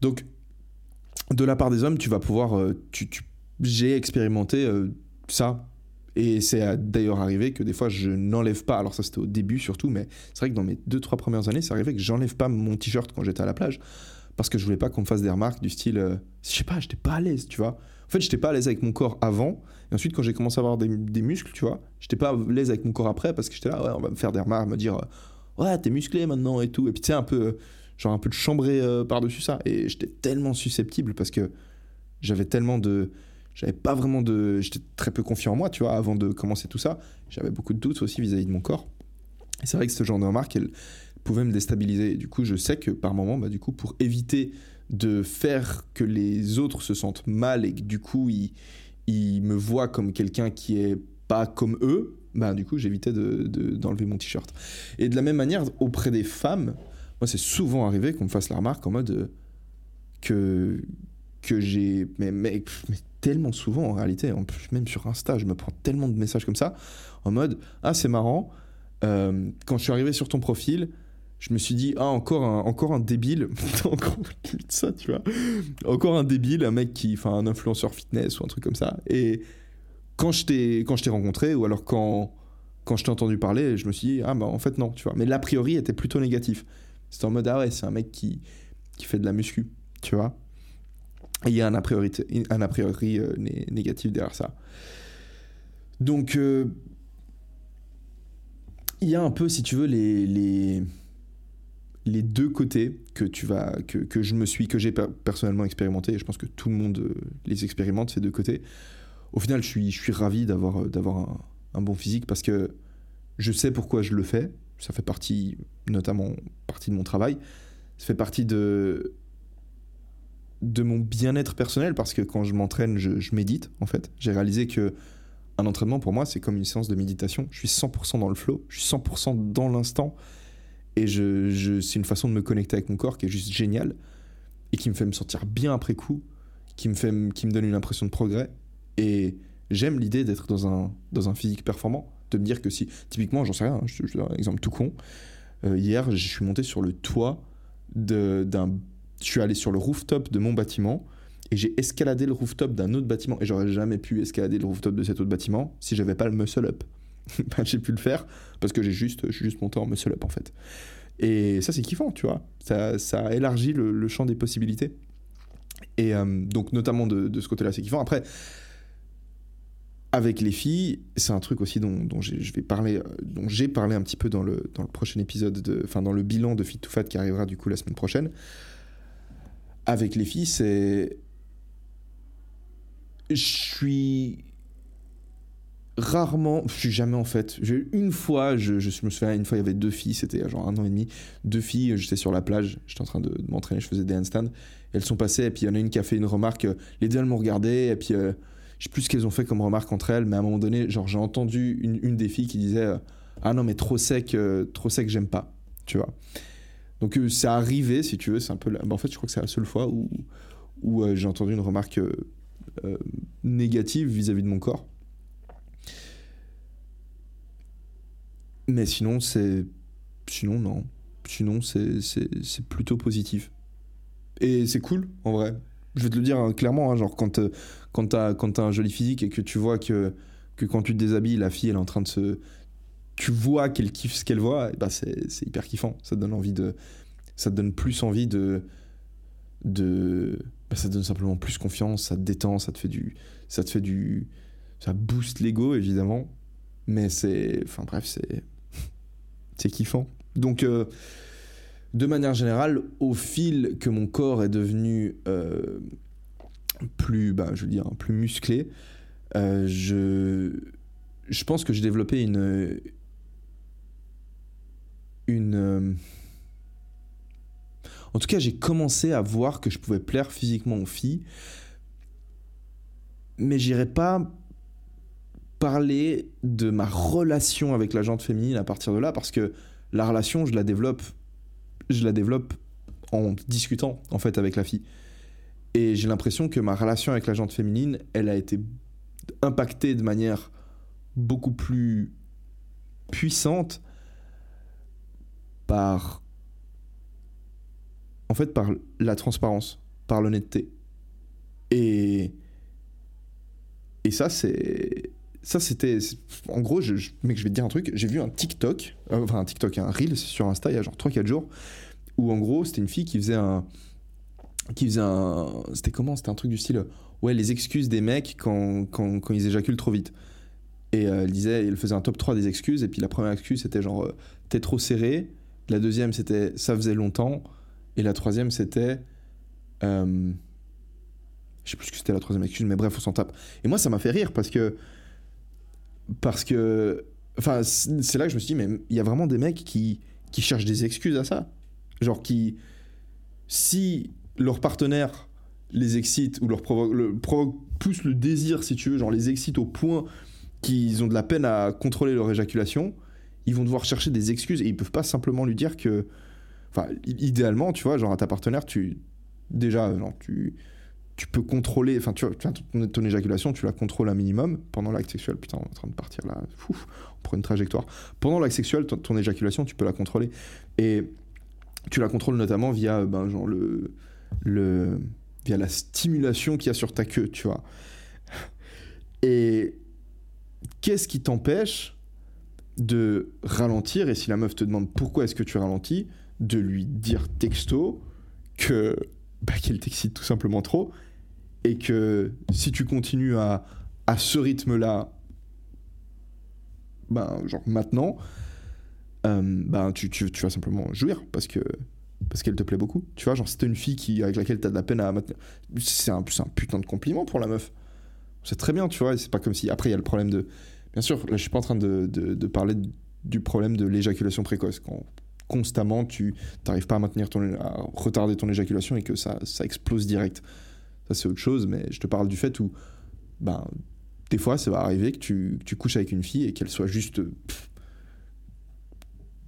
donc, de la part des hommes, tu vas pouvoir. Euh, J'ai expérimenté euh, ça. Et c'est d'ailleurs arrivé que des fois, je n'enlève pas. Alors, ça, c'était au début surtout. Mais c'est vrai que dans mes 2-3 premières années, c'est arrivé que j'enlève pas mon t-shirt quand j'étais à la plage. Parce que je voulais pas qu'on me fasse des remarques du style. je sais pas, j'étais pas à l'aise, tu vois. En fait, j'étais pas à l'aise avec mon corps avant. Et ensuite, quand j'ai commencé à avoir des, muscles, tu vois, j'étais pas à l'aise avec mon corps après parce que j'étais là, ouais, on va me faire des remarques, me dire, euh, ouais, t'es musclé maintenant et tout. Et puis, tu sais, un peu, euh, genre un peu de chambrer euh, par-dessus ça. Et j'étais tellement susceptible parce que j'avais tellement de. J'avais pas vraiment de. J'étais très peu confiant en moi, tu vois, avant de commencer tout ça. J'avais beaucoup de doutes aussi vis-à-vis de mon corps. Et c'est vrai que ce genre de remarques, elles pouvaient me déstabiliser. du coup, je sais que par moment, bah, du coup, pour éviter de faire que les autres se sentent mal et que du coup, ils ils me voient comme quelqu'un qui est pas comme eux, bah, du coup, j'évitais d'enlever de, mon t-shirt. Et de la même manière, auprès des femmes, moi, c'est souvent arrivé qu'on me fasse la remarque en mode euh, que, que j'ai. Mais, mais, mais, tellement souvent en réalité, en plus, même sur Insta, je me prends tellement de messages comme ça, en mode Ah, c'est marrant, euh, quand je suis arrivé sur ton profil, je me suis dit ah encore un encore un débile. Encore tu vois. Encore un débile un mec qui enfin un influenceur fitness ou un truc comme ça. Et quand je t'ai quand je t'ai rencontré ou alors quand quand je t'ai entendu parler je me suis dit ah bah en fait non tu vois. Mais l'a priori était plutôt négatif. C'était en mode ah ouais c'est un mec qui qui fait de la muscu tu vois. Et il y a un a priori un a priori euh, négatif derrière ça. Donc euh, il y a un peu si tu veux les, les les deux côtés que tu vas que, que je me suis que j'ai personnellement expérimenté et je pense que tout le monde euh, les expérimente ces deux côtés. Au final je suis je suis ravi d'avoir euh, d'avoir un, bon physique parce que je sais pourquoi je le fais. Ça fait partie notamment partie de mon travail. Ça fait partie de de mon bien-être personnel parce que quand je m'entraîne je, je, médite en fait. J'ai réalisé que un entraînement pour moi c'est comme une séance de méditation. Je suis 100% dans le flow. Je suis 100% dans l'instant et je, c'est une façon de me connecter avec mon corps qui est juste géniale et qui me fait me sentir bien après coup, qui me, fait, qui me donne une impression de progrès. Et j'aime l'idée d'être dans un, dans un physique performant, de me dire que si, typiquement, j'en sais rien, je, je, un exemple tout con, euh, hier, je suis monté sur le toit d'un. Je suis allé sur le rooftop de mon bâtiment et j'ai escaladé le rooftop d'un autre bâtiment. Et j'aurais jamais pu escalader le rooftop de cet autre bâtiment si j'avais pas le muscle up. Ben, j'ai pu le faire parce que j'ai juste, je suis juste monté en muscle up en fait. Et ça, c'est kiffant, tu vois. Ça, ça élargit le, champ des possibilités. Et euh, donc, notamment de, de ce côté-là, c'est kiffant. Après, avec les filles, c'est un truc aussi dont, dont je parler, euh, j'ai parlé un petit peu dans le, dans le prochain épisode, de, enfin dans le bilan de Fit to Fat qui arrivera du coup la semaine prochaine. Avec les filles, c'est. Je suis rarement, je suis jamais en fait. Une fois, je, me souviens, une fois il y avait deux filles, c'était genre un an et demi, deux filles, j'étais sur la plage, j'étais en train de, m'entraîner, je faisais des handstands, elles sont passées, et puis il y en a une qui a fait une remarque, euh, les deux elles m'ont regardé, et puis euh, je sais plus ce qu'elles ont fait comme remarque entre elles, mais à un moment donné, genre j'ai entendu une, des filles qui disait euh, Ah non, mais trop sec, euh, trop sec, j'aime pas, tu vois. Donc c'est arrivé, si tu veux, c'est un peu. bah, en fait, je crois que c'est la seule fois où, j'ai entendu une remarque négative vis-à-vis de mon corps. Mais sinon, c'est. Sinon, non. Sinon, c'est plutôt positif. Et c'est cool, en vrai. Je vais te le dire hein, clairement, hein, genre quand, euh, quand t'as un joli physique et que tu vois que, que quand tu te déshabilles, la fille, elle est en train de se. Tu vois qu'elle kiffe ce qu'elle voit, bah c'est hyper kiffant. Ça te donne envie de. Ça donne plus envie de. de bah, ça te donne simplement plus confiance, ça te détend, ça te fait du. Ça te fait du. Ça booste l'ego, évidemment. Mais c'est. Enfin bref, c'est. C'est kiffant. Donc. euh, de manière générale, au fil que mon corps est devenu euh, plus, bah, je veux dire, plus musclé, euh, je, pense que j'ai développé une, une, en tout cas, j'ai commencé à voir que je pouvais plaire physiquement aux filles, mais j'irai pas parler de ma relation avec la jante féminine à partir de là, parce que la relation, je la développe je la développe en discutant en fait avec la fille. Et j'ai l'impression que ma relation avec la jante féminine, elle a été impactée de manière beaucoup plus puissante par en fait par la transparence, par l'honnêteté. Et et ça c'est ça c'était en gros je, je- mec je vais te dire un truc. J'ai vu un TikTok euh, enfin un TikTok un reel sur Insta il y a genre 3-4 jours où en gros c'était une fille qui faisait un qui faisait un c'était comment? C'était un truc du style ouais les excuses des mecs quand, quand, quand ils éjaculent trop vite. Et euh, elle disait elle faisait un top 3 des excuses et puis la première excuse c'était genre euh, t'es trop serré. La deuxième c'était ça faisait longtemps. Et la troisième c'était je sais plus ce que c'était la troisième excuse mais bref on s'en tape. Et moi ça m'a fait rire parce que parce que enfin c'est là que je me suis dit mais il y a vraiment des mecs qui qui cherchent des excuses à ça. Genre qui si leur partenaire les excite ou leur provoque, pousse le désir si tu veux genre les excite au point qu'ils ont de la peine à contrôler leur éjaculation ils vont devoir chercher des excuses et ils peuvent pas simplement lui dire que enfin idéalement tu vois genre à ta partenaire tu déjà genre tu tu peux contrôler, enfin, tu vois, ton, éjaculation, tu la contrôles un minimum pendant l'acte sexuel. Putain, on est en train de partir là. Ouf, on prend une trajectoire. Pendant l'acte sexuel, ton, ton éjaculation, tu peux la contrôler. Et tu la contrôles notamment via, ben, genre, le, le, via la stimulation qu'il y a sur ta queue, tu vois. Et qu'est-ce qui t'empêche de ralentir Et si la meuf te demande pourquoi est-ce que tu ralentis, de lui dire texto que qu'elle t'excite tout simplement trop et que si tu continues à, à ce rythme-là, ben, genre maintenant, euh, ben, tu, tu, vas simplement jouir parce que parce qu'elle te plaît beaucoup. Tu vois, genre, t'es une fille qui, avec laquelle t'as de la peine à maintenir, c'est un, un putain de compliment pour la meuf. C'est très bien, tu vois, c'est pas comme si. Après, il y a le problème de. Bien sûr, là, je suis pas en train de, de, parler du problème de l'éjaculation précoce. Constamment, tu n'arrives pas à maintenir ton. à retarder ton éjaculation et que ça, ça explose direct. Ça, c'est autre chose, mais je te parle du fait où. Ben, des fois, ça va arriver que tu, tu couches avec une fille et qu'elle soit juste.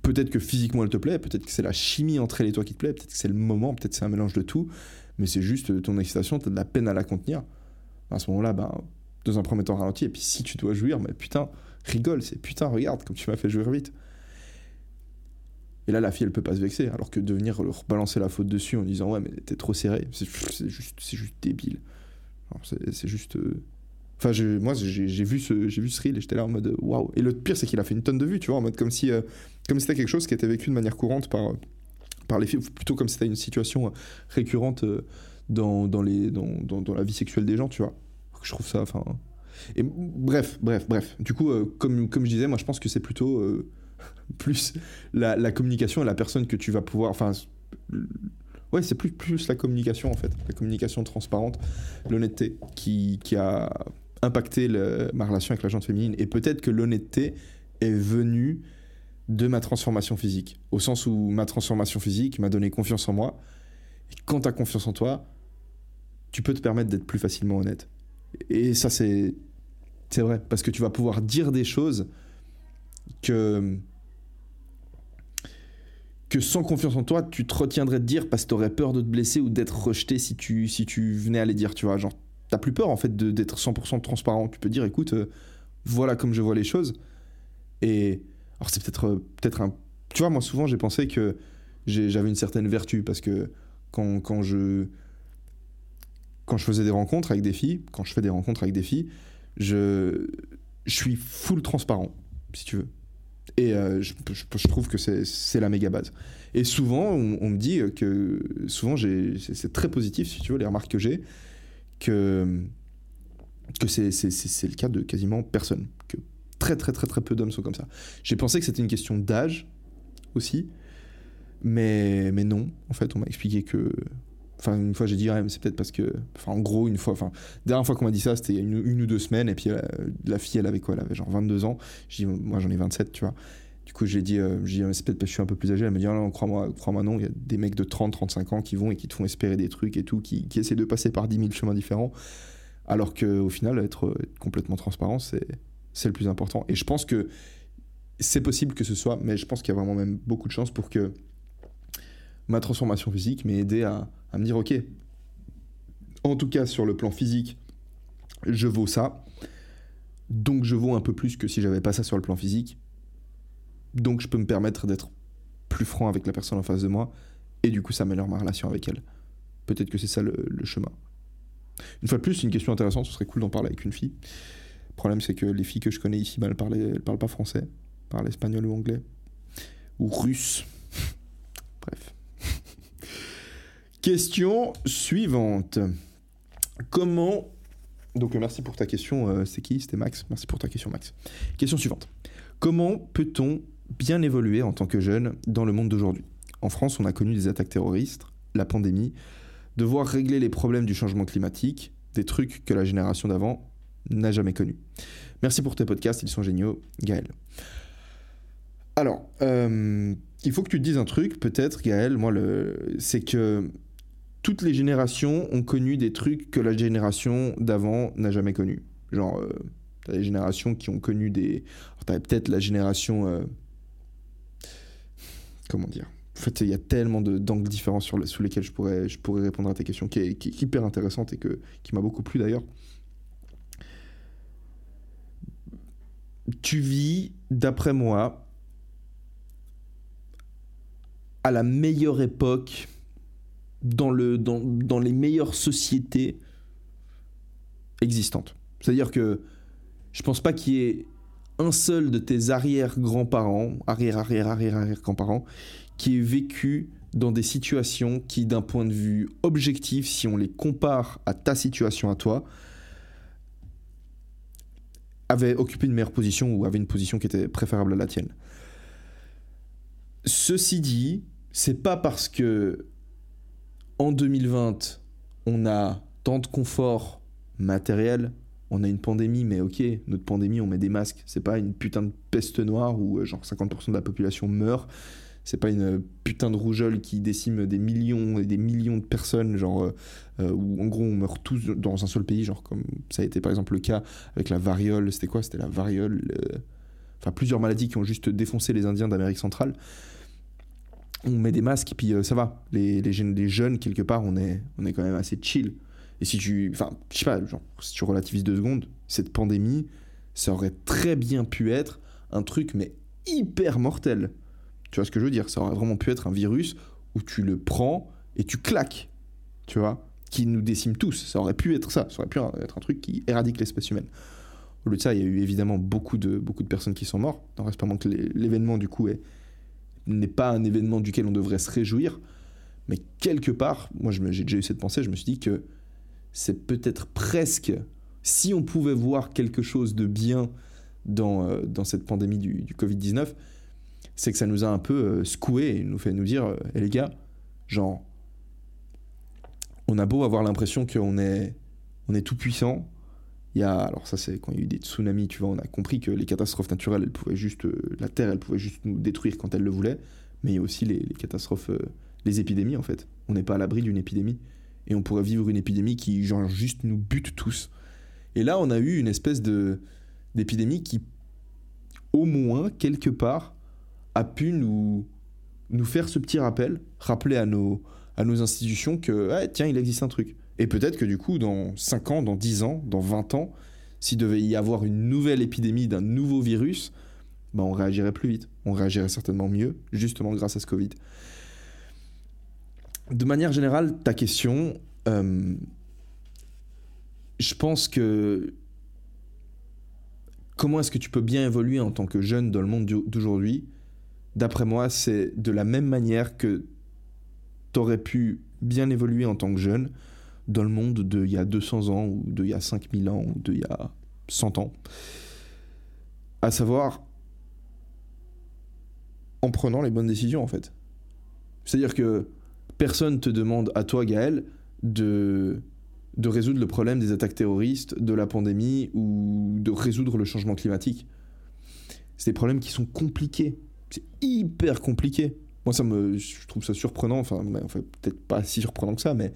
peut-être que physiquement elle te plaît, peut-être que c'est la chimie entre elle et toi qui te plaît, peut-être que c'est le moment, peut-être que c'est un mélange de tout, mais c'est juste euh, ton excitation, t'as de la peine à la contenir. À ce moment-là, ben, dans un premier temps ralenti, et puis si tu dois jouir, mais putain, rigole, c'est putain, regarde comme tu m'as fait jouir vite. Et là, la fille, elle peut pas se vexer, alors que de venir leur balancer la faute dessus en disant ouais, mais t'es trop serré, c'est juste, juste débile. C'est juste. euh, Enfin, je- moi, j'ai vu ce, vu ce reel et j'étais là en mode waouh. Et le pire, c'est qu'il a fait une tonne de vues, tu vois, en mode comme si, euh, comme c'était quelque chose qui était vécu de manière courante par, par les filles, plutôt comme si c'était une situation euh, récurrente dans, dans, les, dans, dans, la vie sexuelle des gens, tu vois. Je trouve ça, enfin. Et bref, bref, bref. Du coup, comme, comme je disais, moi je pense que c'est plutôt plus la, communication et la personne que tu vas pouvoir. Enfin, ouais, c'est plus, plus la communication en fait. La communication transparente, l'honnêteté qui, qui, a impacté ma relation avec la gente féminine. Et peut-être que l'honnêteté est venue de ma transformation physique. Au sens où ma transformation physique m'a donné confiance en moi. Et quand tu as confiance en toi, tu peux te permettre d'être plus facilement honnête. Et ça, c'est, c'est vrai, parce que tu vas pouvoir dire des choses que, que sans confiance en toi, tu te retiendrais de dire parce que tu aurais peur de te blesser ou d'être rejeté si tu, si tu venais à les dire, tu vois. Genre, t'as plus peur en fait d'être 100% transparent. Tu peux dire, écoute, euh, voilà comme je vois les choses. Et alors, c'est peut-être euh, peut-être un. Tu vois, moi, souvent, j'ai pensé que j'avais une certaine vertu parce que quand, quand je quand je faisais des rencontres avec des filles, quand je fais des rencontres avec des filles, je, je suis full transparent, si tu veux. Et euh, je, trouve que c'est la méga base. Et souvent, on, me dit que souvent, c'est très positif, si tu veux, les remarques que j'ai, que, que c'est le cas de quasiment personne. Que très, très, très, très peu d'hommes sont comme ça. J'ai pensé que c'était une question d'âge aussi, mais, mais non. En fait, on m'a expliqué que Enfin, une fois, j'ai dit, c'est peut-être parce que. En gros, une fois. Enfin, dernière fois qu'on m'a dit ça, c'était une, ou deux semaines. Et puis, euh, la fille, elle avait quoi Elle avait genre 22 ans. Je dis, moi, j'en ai 27, tu vois. Du coup, j'ai dit, euh, dit c'est peut-être parce que je suis un peu plus âgé. Elle me dit, non, crois-moi, crois-moi, non. Il y a des mecs de 30, 35 ans qui vont et qui te font espérer des trucs et tout, qui, essaient de passer par 10 000 chemins différents. Alors qu'au final, être, complètement transparent, c'est, c'est le plus important. Et je pense que c'est possible que ce soit, mais je pense qu'il y a vraiment même beaucoup de chance pour que ma transformation physique m'ait aidé à à me dire, ok, en tout cas sur le plan physique, je vaux ça. Donc je vaux un peu plus que si j'avais pas ça sur le plan physique. Donc je peux me permettre d'être plus franc avec la personne en face de moi. Et du coup, ça améliore ma relation avec elle. Peut-être que c'est ça le, chemin. Une fois de plus, une question intéressante, ce serait cool d'en parler avec une fille. Le problème, c'est que les filles que je connais ici, elles, parlent, parlent pas français. Parlent espagnol ou anglais. Ou russe. Bref. Question suivante. Comment. Donc, merci pour ta question. Euh, c'est qui? C'était Max. Merci pour ta question, Max. Question suivante. Comment peut-on bien évoluer en tant que jeune dans le monde d'aujourd'hui? En France, on a connu des attaques terroristes, la pandémie, devoir régler les problèmes du changement climatique, des trucs que la génération d'avant n'a jamais connus. Merci pour tes podcasts, ils sont géniaux, Gaël. Alors, euh, il faut que tu te dises un truc, peut-être, Gaël, moi, c'est que toutes les générations ont connu des trucs que la génération d'avant n'a jamais connu. Genre, euh, t'as des générations qui ont connu des. T'as peut-être la génération. Euh, comment dire? En fait, il y a tellement d'angles différents sur sous lesquels je pourrais, répondre à tes questions, qui est, hyper intéressante et qui m'a beaucoup plu d'ailleurs. Tu vis, d'après moi, à la meilleure époque dans, le, dans, dans les meilleures sociétés existantes. C'est-à-dire que je pense pas qu'il y ait un seul de tes arrière-grands-parents, arrière-arrière-arrière-arrière-grands-parents, qui ait vécu dans des situations qui, d'un point de vue objectif, si on les compare à ta situation à toi, avaient occupé une meilleure position ou avaient une position qui était préférable à la tienne. Ceci dit, c'est pas parce que en 2020, on a tant de confort matériel, on a une pandémie, mais ok, notre pandémie, on met des masques. C'est pas une putain de peste noire où euh, genre 50% de la population meurt. C'est pas une putain de rougeole qui décime des millions et des millions de personnes, genre euh, euh, où en gros on meurt tous dans un seul pays, genre comme ça a été par exemple le cas avec la variole. C'était quoi? C'était la variole. Enfin plusieurs maladies qui ont juste défoncé les Indiens d'Amérique centrale on met des masques et puis euh, ça va. Les, jeunes, les, jeunes, quelque part, on est, on est quand même assez chill. Et si tu. Enfin, je sais pas, genre, si tu relativises deux secondes, cette pandémie, ça aurait très bien pu être un truc, mais hyper mortel. Tu vois ce que je veux dire? Ça aurait vraiment pu être un virus où tu le prends et tu claques. Tu vois? Qui nous décime tous. Ça aurait pu être ça. Ça aurait pu être un truc qui éradique l'espèce humaine. Au lieu de ça, il y a eu évidemment beaucoup de, beaucoup de personnes qui sont mortes. Il reste pas moins que l'événement, du coup, est n'est pas un événement duquel on devrait se réjouir, mais quelque part, moi j'ai déjà eu cette pensée, je me suis dit que c'est peut-être presque si on pouvait voir quelque chose de bien dans, euh, dans cette pandémie du, du Covid-19, c'est que ça nous a un peu euh, secoué et nous fait nous dire, Eh, les gars, genre, on a beau avoir l'impression qu'on est, on est tout puissant. Il y a, alors ça c'est quand il y a eu des tsunamis, tu vois, on a compris que les catastrophes naturelles, elles pouvaient juste, euh, la Terre, elle pouvait juste nous détruire quand elle le voulait. Mais il y a aussi les, catastrophes, euh, les épidémies en fait. On n'est pas à l'abri d'une épidémie et on pourrait vivre une épidémie qui genre juste nous bute tous. Et là, on a eu une espèce de d'épidémie qui, au moins quelque part, a pu nous nous faire ce petit rappel, rappeler à nos à nos institutions que ah, tiens, il existe un truc. Et peut-être que du coup, dans 5 ans, dans 10 ans, dans 20 ans, s'il devait y avoir une nouvelle épidémie d'un nouveau virus, bah, on réagirait plus vite. On réagirait certainement mieux, justement grâce à ce Covid. De manière générale, ta question, euh, je pense que comment est-ce que tu peux bien évoluer en tant que jeune dans le monde d'aujourd'hui? D'après moi, c'est de la même manière que tu aurais pu bien évoluer en tant que jeune dans le monde d'il y a 200 ans, ou d'il y a 5000 ans, ou d'il y a 100 ans. À savoir, en prenant les bonnes décisions, en fait. C'est-à-dire que personne te demande à toi, Gaël, de, de résoudre le problème des attaques terroristes, de la pandémie, ou de résoudre le changement climatique. C'est des problèmes qui sont compliqués. C'est hyper compliqué. Moi, ça me, je trouve ça surprenant. Enfin, peut-être pas si surprenant que ça, mais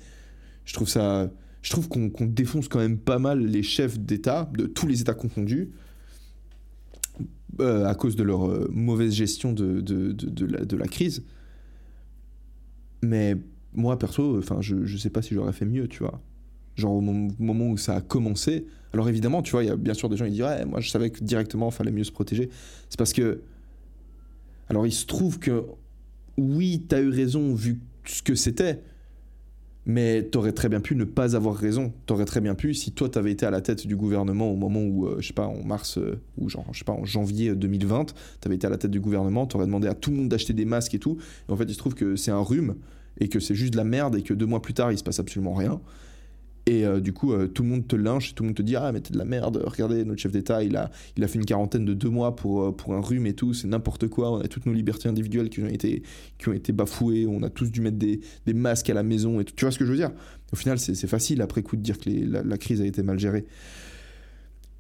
je trouve ça. Je trouve qu'on défonce quand même pas mal les chefs d'État, de tous les États confondus, euh, à cause de leur euh, mauvaise gestion de, de, de, la, de la crise. Mais moi, perso, je, je sais pas si j'aurais fait mieux, tu vois. Genre au mom- moment où ça a commencé. Alors évidemment, tu vois, il y a bien sûr des gens qui disent Ouais, moi je savais que directement, il fallait mieux se protéger. C'est parce que. Alors il se trouve que. Oui, t'as eu raison vu ce que c'était. Mais t'aurais très bien pu ne pas avoir raison. T'aurais très bien pu, si toi t'avais été à la tête du gouvernement au moment où, euh, je sais pas, en mars, euh, ou genre, je sais pas, en janvier 2020, t'avais été à la tête du gouvernement, t'aurais demandé à tout le monde d'acheter des masques et tout. Et en fait, il se trouve que c'est un rhume et que c'est juste de la merde et que deux mois plus tard, il se passe absolument rien. Et euh, du coup, euh, tout le monde te lynche, tout le monde te dit Ah, mais t'es de la merde, regardez, notre chef d'État, il a, il a fait une quarantaine de deux mois pour, euh, pour un rhume et tout, c'est n'importe quoi, on a toutes nos libertés individuelles qui ont été, qui ont été bafouées, on a tous dû mettre des, des masques à la maison et tout. Tu vois ce que je veux dire? Au final, c'est facile après coup de dire que la, crise a été mal gérée.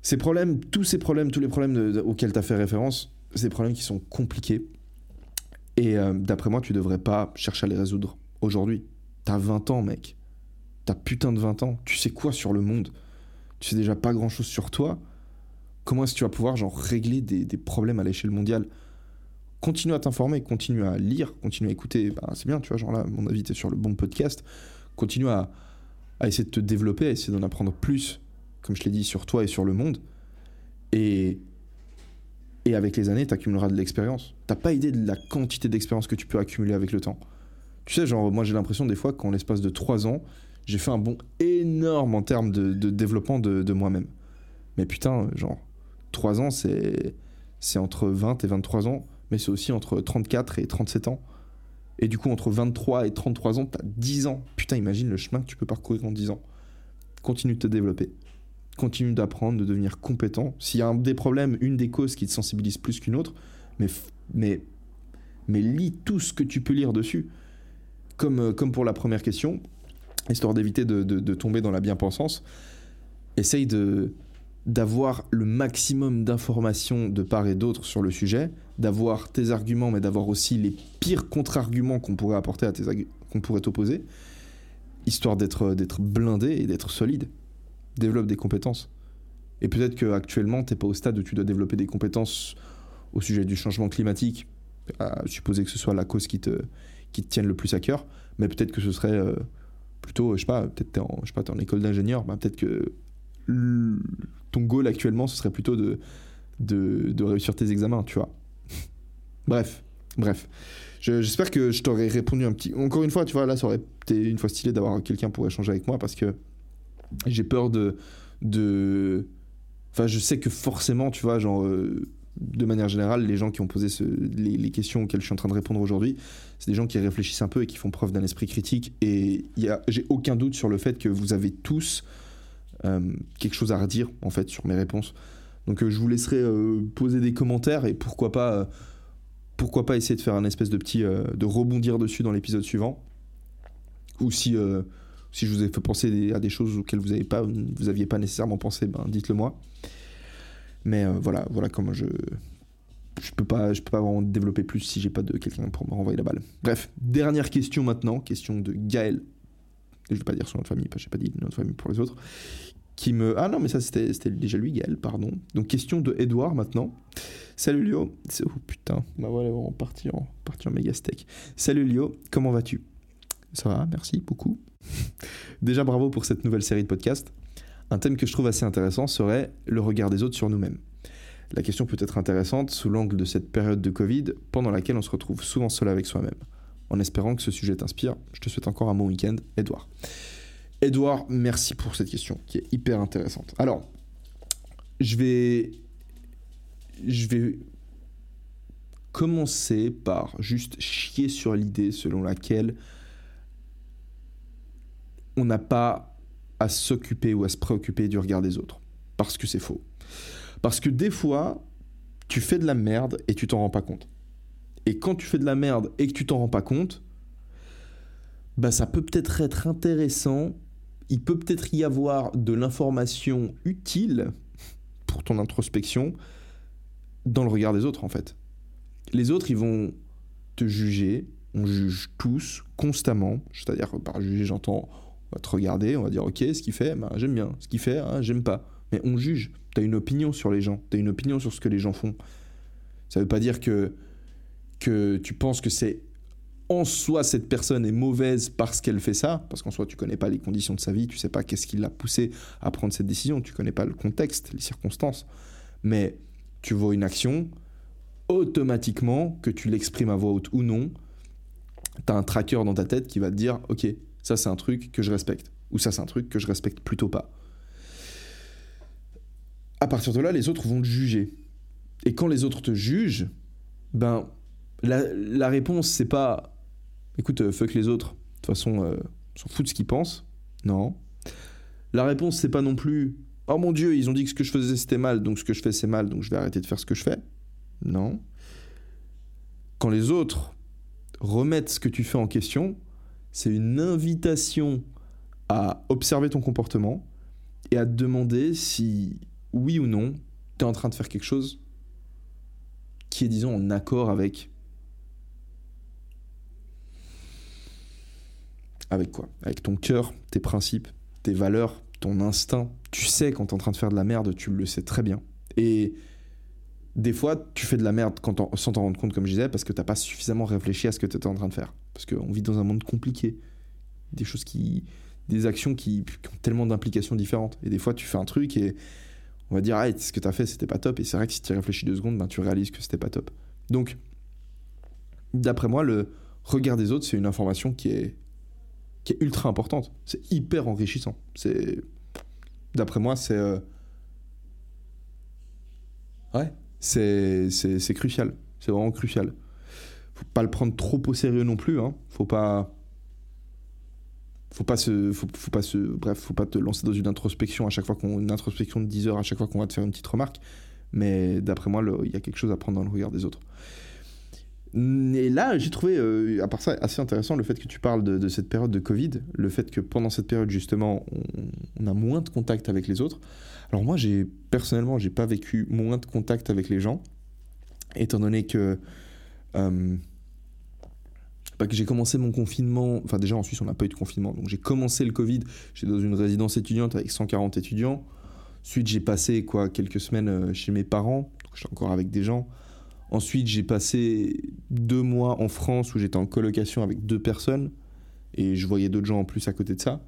Ces problèmes, tous ces problèmes, tous les problèmes auxquels tu as fait référence, c'est des problèmes qui sont compliqués. Et d'après moi, tu devrais pas chercher à les résoudre aujourd'hui. T'as 20 ans, mec. T'as putain de 20 ans. Tu sais quoi sur le monde? Tu sais déjà pas grand chose sur toi. Comment est-ce que tu vas pouvoir genre régler des, problèmes à l'échelle mondiale? Continue à t'informer, continue à lire, continue à écouter. Bah, c'est bien, tu vois, genre là, mon avis, t'es sur le bon podcast. Continue à, essayer de te développer, à essayer d'en apprendre plus, comme je l'ai dit, sur toi et sur le monde. Et, avec les années, t'accumuleras de l'expérience. T'as pas idée de la quantité d'expérience que tu peux accumuler avec le temps. Tu sais, genre, moi j'ai l'impression des fois qu'en l'espace de 3 ans, j'ai fait un bond énorme en termes de, développement de, moi-même. Mais putain, genre, 3 ans, c'est, entre 20 et 23 ans, mais c'est aussi entre 34 et 37 ans. Et du coup, entre 23 et 33 ans, t'as 10 ans. Putain, imagine le chemin que tu peux parcourir en 10 ans. Continue de te développer. Continue d'apprendre, de devenir compétent. S'il y a un des problèmes, une des causes qui te sensibilise plus qu'une autre, mais, mais, mais lis tout ce que tu peux lire dessus. Comme, euh, comme pour la première question, histoire d'éviter de, de- tomber dans la bien-pensance, essaye de d'avoir le maximum d'informations de part et d'autre sur le sujet, d'avoir tes arguments, mais d'avoir aussi les pires contre-arguments qu'on pourrait apporter à tes qu'on pourrait t'opposer, histoire d'être d'être blindé et d'être solide. Développe des compétences. Et peut-être qu'actuellement, tu n'es pas au stade où tu dois développer des compétences au sujet du changement climatique, à supposer que ce soit la cause qui te, qui te tienne le plus à cœur, mais peut-être que ce serait euh, plutôt, je sais pas, peut-être t'es en, je sais pas, t'es en école d'ingénieur, bah peut-être que ton goal actuellement, ce serait plutôt de, de, réussir tes examens, tu vois. bref, bref. Je- J'espère que je t'aurais répondu un petit. Encore une fois, tu vois, là, ça aurait été une fois stylé d'avoir quelqu'un pour échanger avec moi parce que j'ai peur de. de... Enfin, je sais que forcément, tu vois, genre, euh, de manière générale, les gens qui ont posé les, questions auxquelles je suis en train de répondre aujourd'hui, c'est des gens qui réfléchissent un peu et qui font preuve d'un esprit critique. Et j'ai aucun doute sur le fait que vous avez tous quelque chose à redire en fait sur mes réponses. Donc je vous laisserai poser des commentaires et pourquoi pas, pourquoi pas essayer de faire un espèce de petit, de rebondir dessus dans l'épisode suivant. Ou si si je vous ai fait penser à des choses auxquelles vous n'aviez pas, vous pas nécessairement pensé, ben dites-le moi. Mais euh, voilà, voilà comment je je peux pas je peux pas vraiment développer plus si j'ai pas de quelqu'un pour me renvoyer la balle. Bref, dernière question maintenant, question de Gaël. Je vais pas dire son nom de famille, parce que j'ai pas dit nom de famille pour les autres. Qui me ah non mais ça c'était déjà lui Gaël, pardon. Donc question de Edouard maintenant. Salut Lio. Oh putain, bah voilà, on partir en en méga steak. Salut Lio, comment vas-tu? Ça va, merci beaucoup. Déjà bravo pour cette nouvelle série de podcasts. Un thème que je trouve assez intéressant serait le regard des autres sur nous-mêmes. La question peut être intéressante sous l'angle de cette période de Covid pendant laquelle on se retrouve souvent seul avec soi-même. En espérant que ce sujet t'inspire, je te souhaite encore un bon week-end, Edouard. Edouard, merci pour cette question qui est hyper intéressante. Alors, je vais je vais commencer par juste chier sur l'idée selon laquelle on n'a pas à s'occuper ou à se préoccuper du regard des autres. Parce que c'est faux. Parce que des fois, tu fais de la merde et tu t'en rends pas compte. Et quand tu fais de la merde et que tu t'en rends pas compte, bah ça peut peut-être être intéressant. Il peut peut-être y avoir de l'information utile pour ton introspection dans le regard des autres en fait. Les autres, ils vont te juger. On juge tous constamment. C'est-à-dire par juger, j'entends on va te regarder, on va dire ok, ce qu'il fait, bah, j'aime bien. Ce qu'il fait, hein, j'aime pas. Mais on juge. Tu as une opinion sur les gens. Tu as une opinion sur ce que les gens font. Ça veut pas dire que, que tu penses que c'est en soi cette personne est mauvaise parce qu'elle fait ça, parce qu'en soi tu connais pas les conditions de sa vie, tu sais pas qu'est-ce qui l'a poussé à prendre cette décision, tu connais pas le contexte, les circonstances. Mais tu vois une action, automatiquement, que tu l'exprimes à voix haute ou non, tu as un tracker dans ta tête qui va te dire ok, ça, c'est un truc que je respecte. Ou ça, c'est un truc que je respecte plutôt pas. À partir de là, les autres vont te juger. Et quand les autres te jugent, ben, la, réponse, c'est pas écoute, euh, fuck les autres. De toute façon, euh, on s'en fout de ce qu'ils pensent. Non. La réponse, c'est pas non plus oh mon dieu, ils ont dit que ce que je faisais c'était mal, donc ce que je fais c'est mal, donc je vais arrêter de faire ce que je fais. Non. Quand les autres remettent ce que tu fais en question, c'est une invitation à observer ton comportement et à te demander si, oui ou non, tu es en train de faire quelque chose qui est, disons, en accord avec. Avec quoi? Avec ton cœur, tes principes, tes valeurs, ton instinct. Tu sais quand tu es en train de faire de la merde, tu le sais très bien. Et des fois, tu fais de la merde sans t'en rendre compte, comme je disais, parce que tu n'as pas suffisamment réfléchi à ce que tu étais en train de faire. Parce qu'on vit dans un monde compliqué. Des choses qui. des actions qui, ont tellement d'implications différentes. Et des fois, tu fais un truc et on va dire, ah, ce que tu as fait, c'était pas top. Et c'est vrai que si tu réfléchis deux secondes, ben, tu réalises que c'était pas top. Donc, d'après moi, le regard des autres, c'est une information qui est, qui est ultra importante. C'est hyper enrichissant. C'est. D'après moi, c'est. Euh, ouais, c'est crucial. C'est vraiment crucial faut pas le prendre trop au sérieux non plus. Hein. Faut pas. Faut pas se, faut, pas se, bref, faut pas te lancer dans une introspection à chaque fois qu'on, une introspection de 10 heures à chaque fois qu'on va te faire une petite remarque. Mais d'après moi, il y a quelque chose à prendre dans le regard des autres. Et là, j'ai trouvé, euh, à part ça, assez intéressant le fait que tu parles de, cette période de Covid, le fait que pendant cette période, justement, on, a moins de contact avec les autres. Alors moi, j'ai personnellement, j'ai pas vécu moins de contact avec les gens, étant donné que euh, que j'ai commencé mon confinement, enfin déjà en Suisse on n'a pas eu de confinement, donc j'ai commencé le Covid, j'étais dans une résidence étudiante avec 140 étudiants. Ensuite j'ai passé quoi quelques semaines euh, chez mes parents, j'étais encore avec des gens. Ensuite j'ai passé deux mois en France où j'étais en colocation avec deux personnes et je voyais d'autres gens en plus à côté de ça.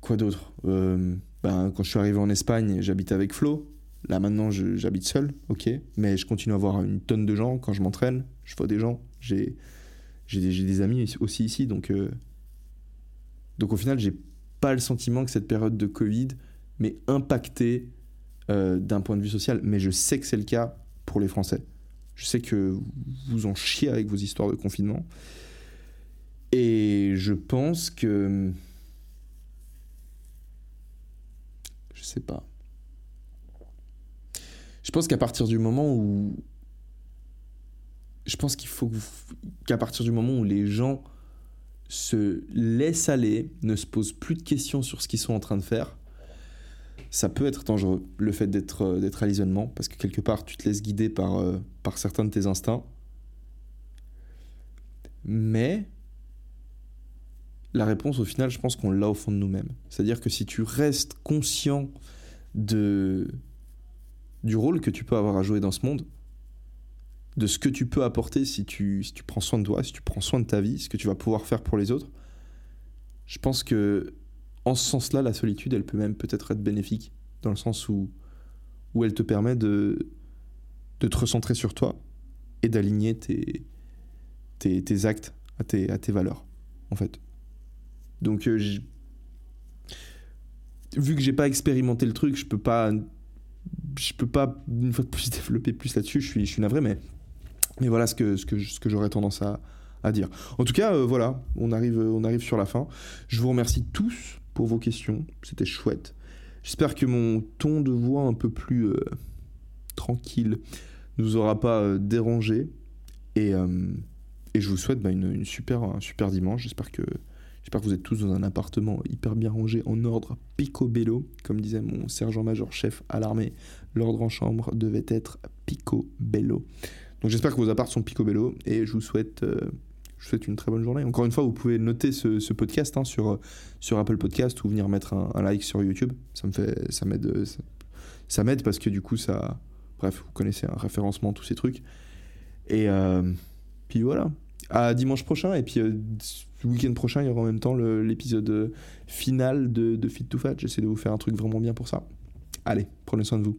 Quoi d'autre? Euh, ben, Quand je suis arrivé en Espagne, j'habitais avec Flo. Là maintenant j'habite seul, ok, mais je continue à voir une tonne de gens quand je m'entraîne, je vois des gens, j'ai des, amis aussi ici, donc, euh, donc au final j'ai pas le sentiment que cette période de Covid m'ait impacté euh, d'un point de vue social, mais je sais que c'est le cas pour les Français. Je sais que vous en chiez avec vos histoires de confinement. Et je pense que sais pas. Je pense qu'à partir du moment où. Je pense qu'il faut qu'à partir du moment où les gens se laissent aller, ne se posent plus de questions sur ce qu'ils sont en train de faire, ça peut être dangereux, le fait d'être euh, d'être à l'isolement, parce que quelque part, tu te laisses guider par, euh, par certains de tes instincts. Mais la réponse, au final, je pense qu'on l'a au fond de nous-mêmes. C'est-à-dire que si tu restes conscient de, du rôle que tu peux avoir à jouer dans ce monde, de ce que tu peux apporter si tu, si tu prends soin de toi, si tu prends soin de ta vie, ce que tu vas pouvoir faire pour les autres, je pense que en ce sens-là, la solitude, elle peut même peut-être être bénéfique, dans le sens où, où elle te permet de, de te recentrer sur toi et d'aligner tes, tes, tes, actes à tes, à tes valeurs, en fait. Donc, euh, vu que j'ai pas expérimenté le truc, je peux pas, je peux pas une fois de plus développer plus là-dessus. Je suis, je suis navré, mais, mais voilà ce que, ce que, ce que j'aurais tendance à, à dire. En tout cas, euh, voilà, on arrive, on arrive sur la fin. Je vous remercie tous pour vos questions. C'était chouette. J'espère que mon ton de voix un peu plus euh, tranquille ne vous aura pas euh, dérangé. Et, euh, et, je vous souhaite bah, une, une, super, un super dimanche. J'espère que, j'espère que vous êtes tous dans un appartement hyper bien rangé, en ordre picobello. Comme disait mon sergent-major chef à l'armée, l'ordre en chambre devait être picobello. Donc j'espère que vos apparts sont picobello. Et je vous souhaite je vous souhaite une très bonne journée. Encore une fois, vous pouvez noter ce, podcast hein, sur, sur Apple Podcast ou venir mettre un, like sur YouTube. Ça me ça m'aide, ça, parce que du coup, ça, bref, vous connaissez un référencement, tous ces trucs. Et euh, puis voilà. À dimanche prochain et puis euh, week-end prochain, il y aura en même temps l'épisode final de, de Fit to Fat. J'essaie de vous faire un truc vraiment bien pour ça. Allez, prenez soin de vous.